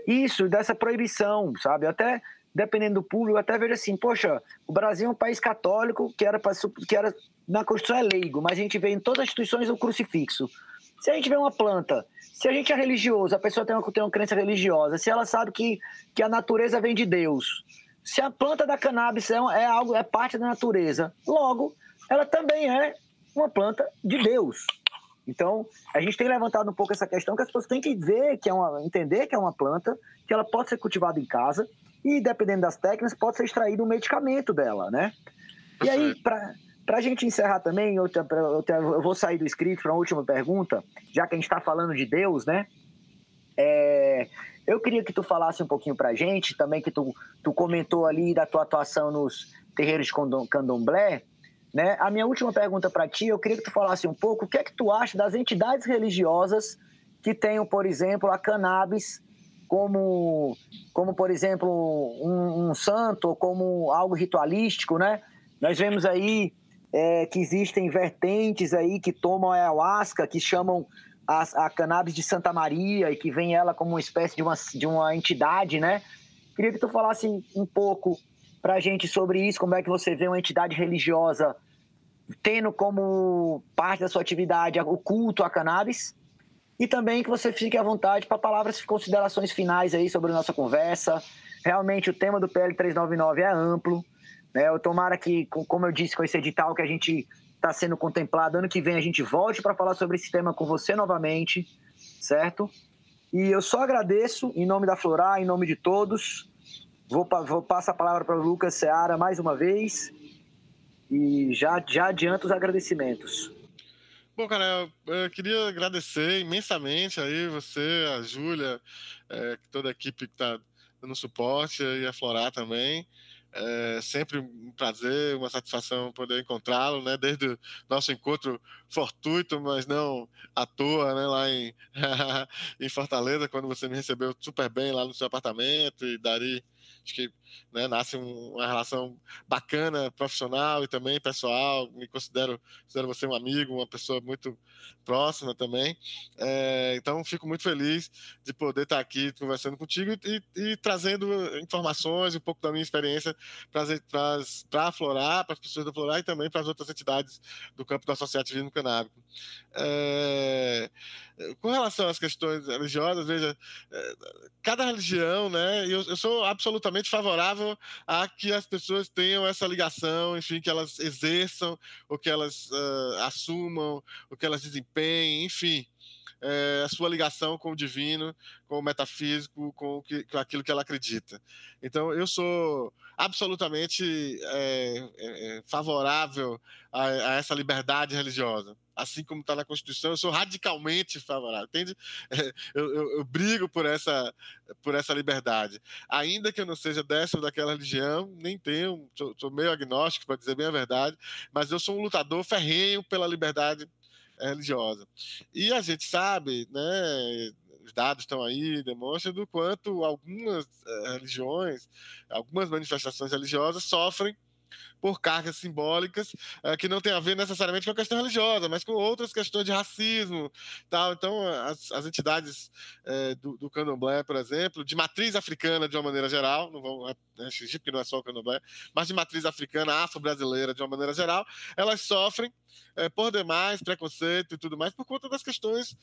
isso, dessa proibição, sabe? Até dependendo do público, até vejo assim, poxa, o Brasil é um país católico que era, que era na Constituição é leigo, mas a gente vê em todas as instituições o crucifixo. Se a gente vê uma planta, se a gente é religioso, a pessoa tem uma, tem uma crença religiosa, se ela sabe que, que a natureza vem de Deus, se a planta da cannabis é, é algo, é parte da natureza, logo, ela também é uma planta de Deus. Então, a gente tem levantado um pouco essa questão que as pessoas têm que ver que é uma, entender que é uma planta, que ela pode ser cultivada em casa e, dependendo das técnicas, pode ser extraído um medicamento dela, né? E aí, para a gente encerrar também, eu, vou sair do script para uma última pergunta, já que a gente está falando de Deus, né? É, eu queria que tu falasse um pouquinho para a gente, também que tu, tu comentou ali da tua atuação nos terreiros de candomblé, né? A minha última pergunta para ti, eu queria que tu falasse um pouco o que é que tu acha das entidades religiosas que tenham, por exemplo, a cannabis como, como por exemplo, um, um santo ou como algo ritualístico, né? Nós vemos aí é, que existem vertentes aí que tomam ayahuasca, que chamam a, a, cannabis de Santa Maria e que vem ela como uma espécie de uma, de uma entidade, né? Queria que tu falasse um pouco para a gente sobre isso, como é que você vê uma entidade religiosa tendo como parte da sua atividade o culto à cannabis e também que você fique à vontade para palavras considerações finais aí sobre a nossa conversa. Realmente o tema do PL 399 é amplo, né? Eu tomara que, como eu disse com esse edital que a gente está sendo contemplado, ano que vem a gente volte para falar sobre esse tema com você novamente, certo? E eu só agradeço em nome da Florar, em nome de todos. Vou, vou passar a palavra para o Lucas Seara mais uma vez e já, já adianto os agradecimentos. Bom, cara, eu queria agradecer imensamente aí você, a Júlia, é, toda a equipe que está dando suporte e a Florar também. É sempre um prazer, uma satisfação poder encontrá-lo, né? Desde o nosso encontro fortuito, mas não à toa, né? Lá em, em Fortaleza, quando você me recebeu super bem lá no seu apartamento e Dari acho que né, nasce um, uma relação bacana, profissional e também pessoal. Me considero, considero você um amigo, uma pessoa muito próxima também. É, então, fico muito feliz de poder estar aqui conversando contigo e, e, e trazendo informações, um pouco da minha experiência para aflorar, para as pessoas do Florar e também para as outras entidades do campo do associativismo canábico. É, com relação às questões religiosas, veja, é, cada religião, né, eu, eu sou absolutamente favorável a que as pessoas tenham essa ligação, enfim, que elas exerçam, ou que elas uh, assumam, ou que elas desempenhem, enfim. É, a sua ligação com o divino, com o metafísico, com, o que, com aquilo que ela acredita. Então, eu sou absolutamente é, é, favorável a, a, essa liberdade religiosa. Assim como está na Constituição, eu sou radicalmente favorável, entende? Eu, eu, eu, brigo por essa, por essa liberdade. Ainda que eu não seja dessa ou daquela religião, nem tenho, sou, sou meio agnóstico, para dizer bem a verdade, mas eu sou um lutador ferrenho pela liberdade religiosa. E a gente sabe, né, os dados estão aí, demonstram do quanto algumas eh, religiões, algumas manifestações religiosas sofrem por cargas simbólicas uh, que não tem a ver necessariamente com a questão religiosa, mas com outras questões de racismo, tal. Então, as, as entidades uh, do, do, candomblé, por exemplo, de matriz africana de uma maneira geral, não vamos restringir porque não é só o candomblé, mas de matriz africana, afro-brasileira de uma maneira geral, elas sofrem uh, por demais preconceito e tudo mais por conta das questões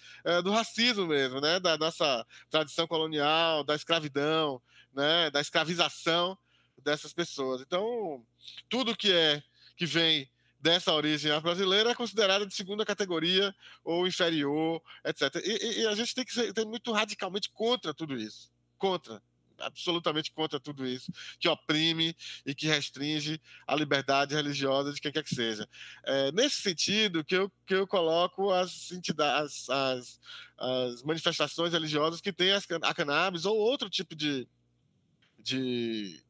do racismo mesmo, né, da nossa tradição colonial, da escravidão, né, da escravização dessas pessoas. Então, tudo que é que vem dessa origem brasileira é considerada de segunda categoria ou inferior, etc. E, e, a gente tem que ser tem muito radicalmente contra tudo isso. Contra. Absolutamente contra tudo isso, que oprime e que restringe a liberdade religiosa de quem quer que seja. É, nesse sentido, que eu, que eu coloco as entidades, as, as manifestações religiosas que têm a cannabis ou outro tipo de, de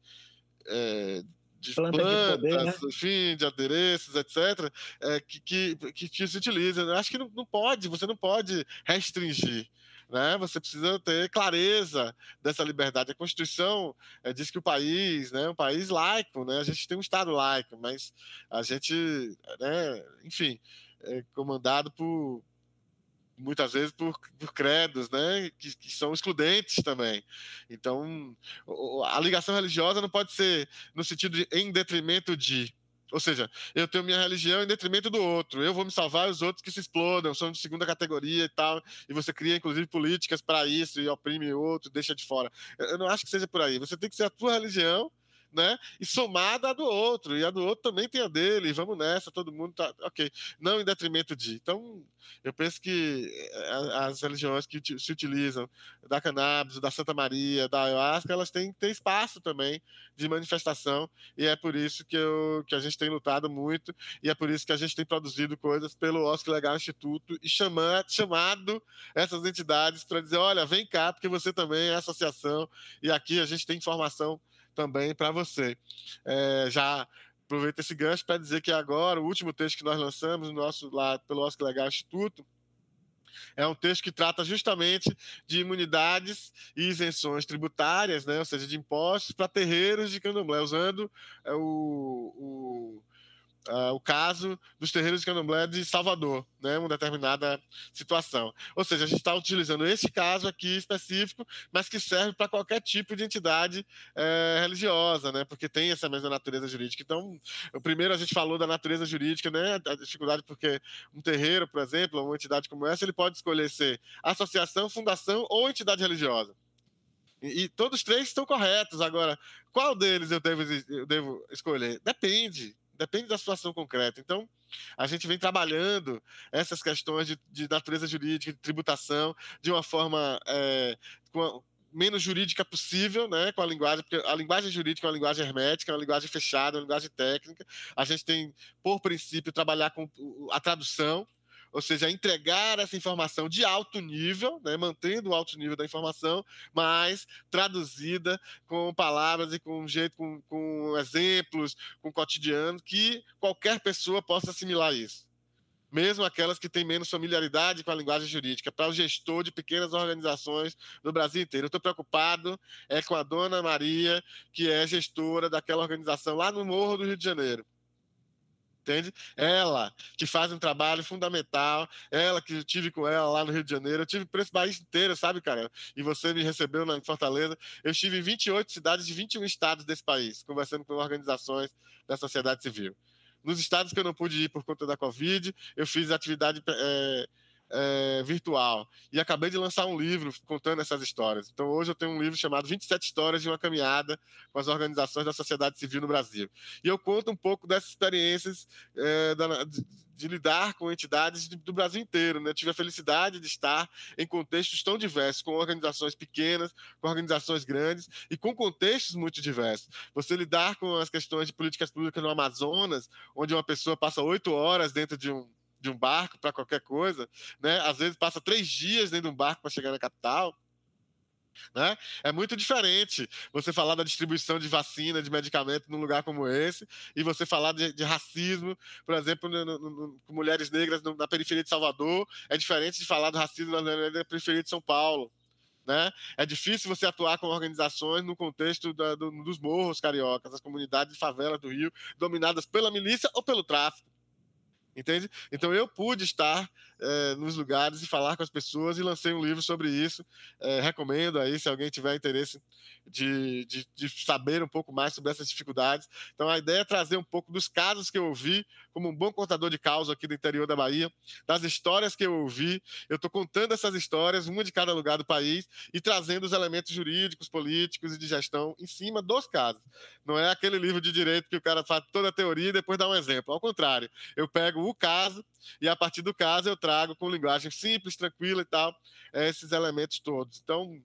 é, de Planta plantas, de poder, né? enfim, de adereços, etc., é, que, que, que, que, se utiliza. Eu acho que não, não pode, você não pode restringir. Né? Você precisa ter clareza dessa liberdade. A Constituição é, diz que o país, né, um país laico, né? A gente tem um Estado laico, mas a gente, né, enfim, é comandado por, muitas vezes por, por credos, né, que, que, são excludentes também. Então, a ligação religiosa não pode ser no sentido de em detrimento de. Ou seja, eu tenho minha religião em detrimento do outro. Eu vou me salvar os outros que se explodam, são de segunda categoria e tal. E você cria, inclusive, políticas para isso e oprime o outro, deixa de fora. Eu não acho que seja por aí. Você tem que ser a tua religião né? E somada a do outro, e a do outro também tem a dele, vamos nessa, todo mundo tá, ok, não em detrimento de. Então, eu penso que eh, as religiões que se utilizam da cannabis, da Santa Maria, da ayahuasca, elas têm que ter espaço também de manifestação, e é por isso que, eu, que a gente tem lutado muito, e é por isso que a gente tem produzido coisas pelo Oscar Legal Instituto e chamar, chamado essas entidades para dizer, olha, vem cá, porque você também é associação, e aqui a gente tem informação também para você. É, já aproveito esse gancho para dizer que agora, o último texto que nós lançamos no nosso, lá pelo Oscar Legal Instituto, é um texto que trata justamente de imunidades e isenções tributárias, né, ou seja, de impostos para terreiros de candomblé, usando é, o, o uh, o caso dos terreiros de candomblé de Salvador, né, uma determinada situação. Ou seja, a gente está utilizando esse caso aqui específico, mas que serve para qualquer tipo de entidade é, religiosa, né, porque tem essa mesma natureza jurídica. Então, primeiro a gente falou da natureza jurídica, né, a dificuldade porque um terreiro, por exemplo, uma entidade como essa, ele pode escolher ser associação, fundação ou entidade religiosa. E, e todos três estão corretos. Agora, qual deles eu devo, eu devo escolher? Depende depende da situação concreta. Então, a gente vem trabalhando essas questões de, de natureza jurídica, de tributação, de uma forma é, a, menos jurídica possível, né, com a linguagem, porque a linguagem jurídica é uma linguagem hermética, é uma linguagem fechada, é uma linguagem técnica. A gente tem, por princípio, trabalhar com a tradução, ou seja, entregar essa informação de alto nível, né, mantendo o alto nível da informação, mas traduzida com palavras e com jeito, com, com exemplos, com cotidiano, que qualquer pessoa possa assimilar isso. Mesmo aquelas que têm menos familiaridade com a linguagem jurídica, para o gestor de pequenas organizações no Brasil inteiro. Eu estou preocupado é com a dona Maria, que é gestora daquela organização lá no Morro do Rio de Janeiro entende? Ela que faz um trabalho fundamental, ela que eu tive com ela lá no Rio de Janeiro, eu tive por esse país inteiro, sabe, cara? E você me recebeu na Fortaleza. Eu estive em 28 cidades de 21 estados desse país, conversando com organizações da sociedade civil. Nos estados que eu não pude ir por conta da Covid, eu fiz atividade é, é, virtual. E acabei de lançar um livro contando essas histórias. Então, hoje eu tenho um livro chamado 27 Histórias de uma Caminhada com as Organizações da Sociedade Civil no Brasil. E eu conto um pouco dessas experiências é, da, de, de lidar com entidades do Brasil inteiro. Né? Tive a felicidade de estar em contextos tão diversos, com organizações pequenas, com organizações grandes e com contextos muito diversos. Você lidar com as questões de políticas públicas no Amazonas, onde uma pessoa passa oito horas dentro de um de um barco para qualquer coisa, né? Às vezes passa três dias dentro de um barco para chegar na capital. Né? É muito diferente você falar da distribuição de vacina, de medicamento num lugar como esse, e você falar de, de racismo, por exemplo, no, no, no, com mulheres negras na periferia de Salvador, é diferente de falar do racismo na, periferia de São Paulo. Né? É difícil você atuar com organizações no contexto da, do, dos morros cariocas, das comunidades de favela do Rio, dominadas pela milícia ou pelo tráfico entende? Então eu pude estar é, nos lugares e falar com as pessoas e lancei um livro sobre isso. É, recomendo aí, se alguém tiver interesse de, de, de, saber um pouco mais sobre essas dificuldades. Então a ideia é trazer um pouco dos casos que eu ouvi, como um bom contador de causa aqui do interior da Bahia, das histórias que eu ouvi. Eu estou contando essas histórias, uma de cada lugar do país, e trazendo os elementos jurídicos, políticos e de gestão em cima dos casos. Não é aquele livro de direito que o cara faz toda a teoria e depois dá um exemplo. Ao contrário, eu pego o caso e a partir do caso eu trago com linguagem simples, tranquila e tal, esses elementos todos. Então,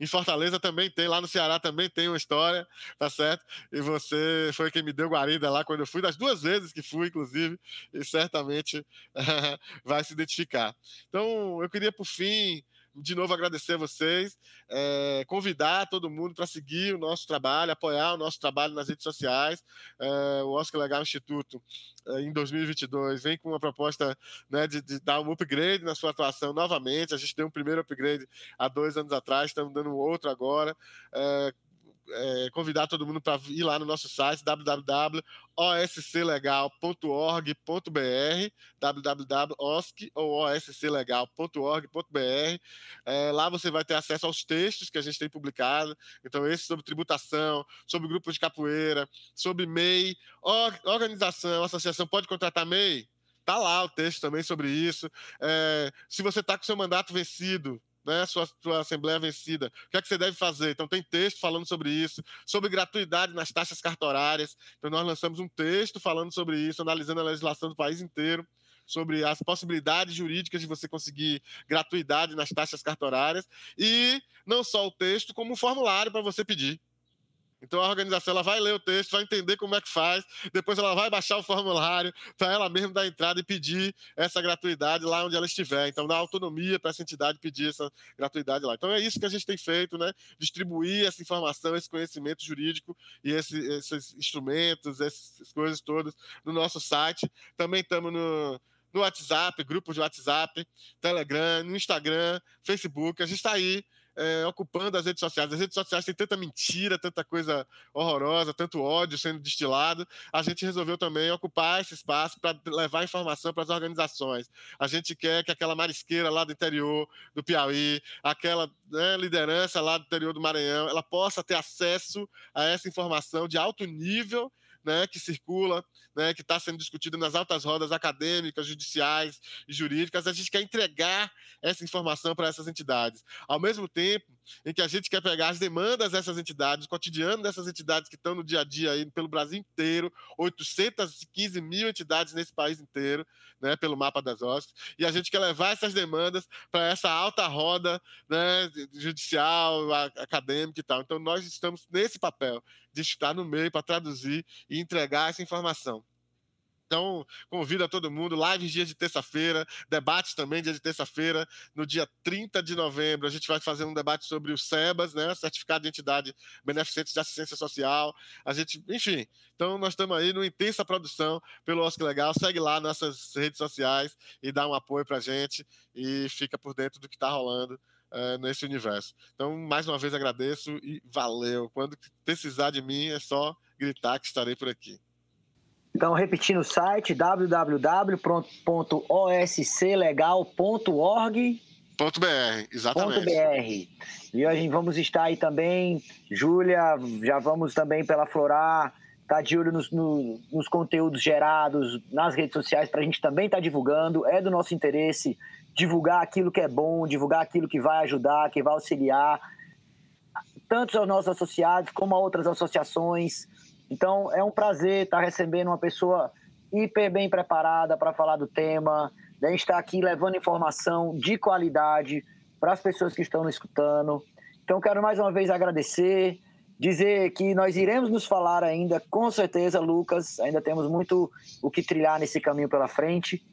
em Fortaleza também tem, lá no Ceará também tem uma história, tá certo? E você foi quem me deu guarida lá quando eu fui, das duas vezes que fui, inclusive, e certamente vai se identificar. Então, eu queria, por fim, de novo agradecer a vocês, é, convidar todo mundo para seguir o nosso trabalho, apoiar o nosso trabalho nas redes sociais. É, o Oscar Legal Instituto, é, em 2022, vem com uma proposta né, de, de, dar um upgrade na sua atuação novamente. A gente deu um primeiro upgrade há dois anos atrás, estamos dando um outro agora é, convidar todo mundo para ir lá no nosso site www.osclegal.org.br www.osc ou osclegal.org.br é, lá você vai ter acesso aos textos que a gente tem publicado então esse sobre tributação sobre grupos de capoeira sobre MEI organização, associação pode contratar MEI Tá lá o texto também sobre isso. É, se você está com seu mandato vencido, né, sua, sua assembleia vencida, o que é que você deve fazer? Então tem texto falando sobre isso, sobre gratuidade nas taxas cartorárias. Então nós lançamos um texto falando sobre isso, analisando a legislação do país inteiro sobre as possibilidades jurídicas de você conseguir gratuidade nas taxas cartorárias e não só o texto, como um formulário para você pedir. Então a organização ela vai ler o texto, vai entender como é que faz, depois ela vai baixar o formulário para ela mesma dar entrada e pedir essa gratuidade lá onde ela estiver. Então dá autonomia para essa entidade pedir essa gratuidade lá. Então é isso que a gente tem feito, né? Distribuir essa informação, esse conhecimento jurídico e esse, esses instrumentos, essas coisas todas no nosso site. Também estamos no no WhatsApp, grupos de WhatsApp, Telegram, no Instagram, Facebook. A gente está aí é, ocupando as redes sociais. As redes sociais têm tanta mentira, tanta coisa horrorosa, tanto ódio sendo destilado. A gente resolveu também ocupar esse espaço para levar informação para as organizações. A gente quer que aquela marisqueira lá do interior do Piauí, aquela né, liderança lá do interior do Maranhão, ela possa ter acesso a essa informação de alto nível né, que circula, né, que está sendo discutida nas altas rodas acadêmicas, judiciais e jurídicas. A gente quer entregar essa informação para essas entidades. Ao mesmo tempo em que a gente quer pegar as demandas dessas entidades, o cotidiano dessas entidades que estão no dia a dia aí pelo Brasil inteiro, 815 mil entidades nesse país inteiro, né, pelo mapa das hostes, e a gente quer levar essas demandas para essa alta roda né, judicial, acadêmica e tal. Então, nós estamos nesse papel de estar no meio para traduzir e entregar essa informação. Então, convido a todo mundo, lives dia de terça-feira, debates também dia de terça-feira, no dia 30 de novembro, a gente vai fazer um debate sobre o SEBAS, né, Certificado de Entidade Beneficente de Assistência Social. A gente, enfim, então nós estamos aí numa intensa produção pelo Oscar Legal. Segue lá nossas redes sociais e dá um apoio para a gente e fica por dentro do que está rolando uh, nesse universo. Então, mais uma vez agradeço e valeu. Quando precisar de mim, é só gritar que estarei por aqui. Então, repetindo o site www.osclegal.org. .br, exatamente. .br. E a gente vamos estar aí também, Júlia, já vamos também pela Florar, tá de olho nos, no, nos conteúdos gerados nas redes sociais para a gente também estar tá divulgando. É do nosso interesse divulgar aquilo que é bom, divulgar aquilo que vai ajudar, que vai auxiliar, tanto aos nossos associados como a outras associações. Então, é um prazer estar recebendo uma pessoa hiper bem preparada para falar do tema. A gente está aqui levando informação de qualidade para as pessoas que estão nos escutando. Então, quero mais uma vez agradecer, dizer que nós iremos nos falar ainda, com certeza, Lucas. Ainda temos muito o que trilhar nesse caminho pela frente.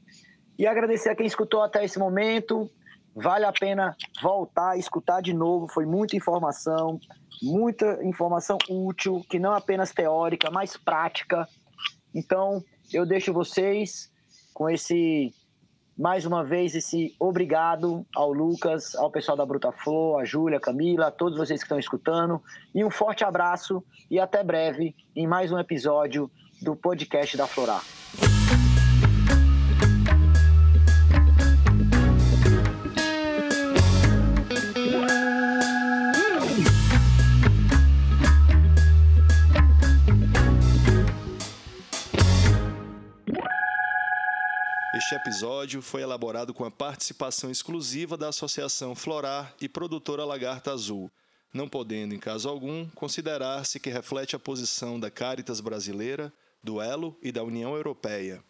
E agradecer a quem escutou até esse momento. Vale a pena voltar, escutar de novo. Foi muita informação, muita informação útil, que não apenas teórica, mas prática. Então, eu deixo vocês com esse mais uma vez esse obrigado ao Lucas, ao pessoal da Bruta Flor, a Júlia, Camila, a todos vocês que estão escutando. E um forte abraço e até breve em mais um episódio do podcast da Florar. Este episódio foi elaborado com a participação exclusiva da Associação Florar e Produtora Lagarta Azul, não podendo, em caso algum, considerar-se que reflete a posição da Caritas Brasileira, do Elo e da União Europeia.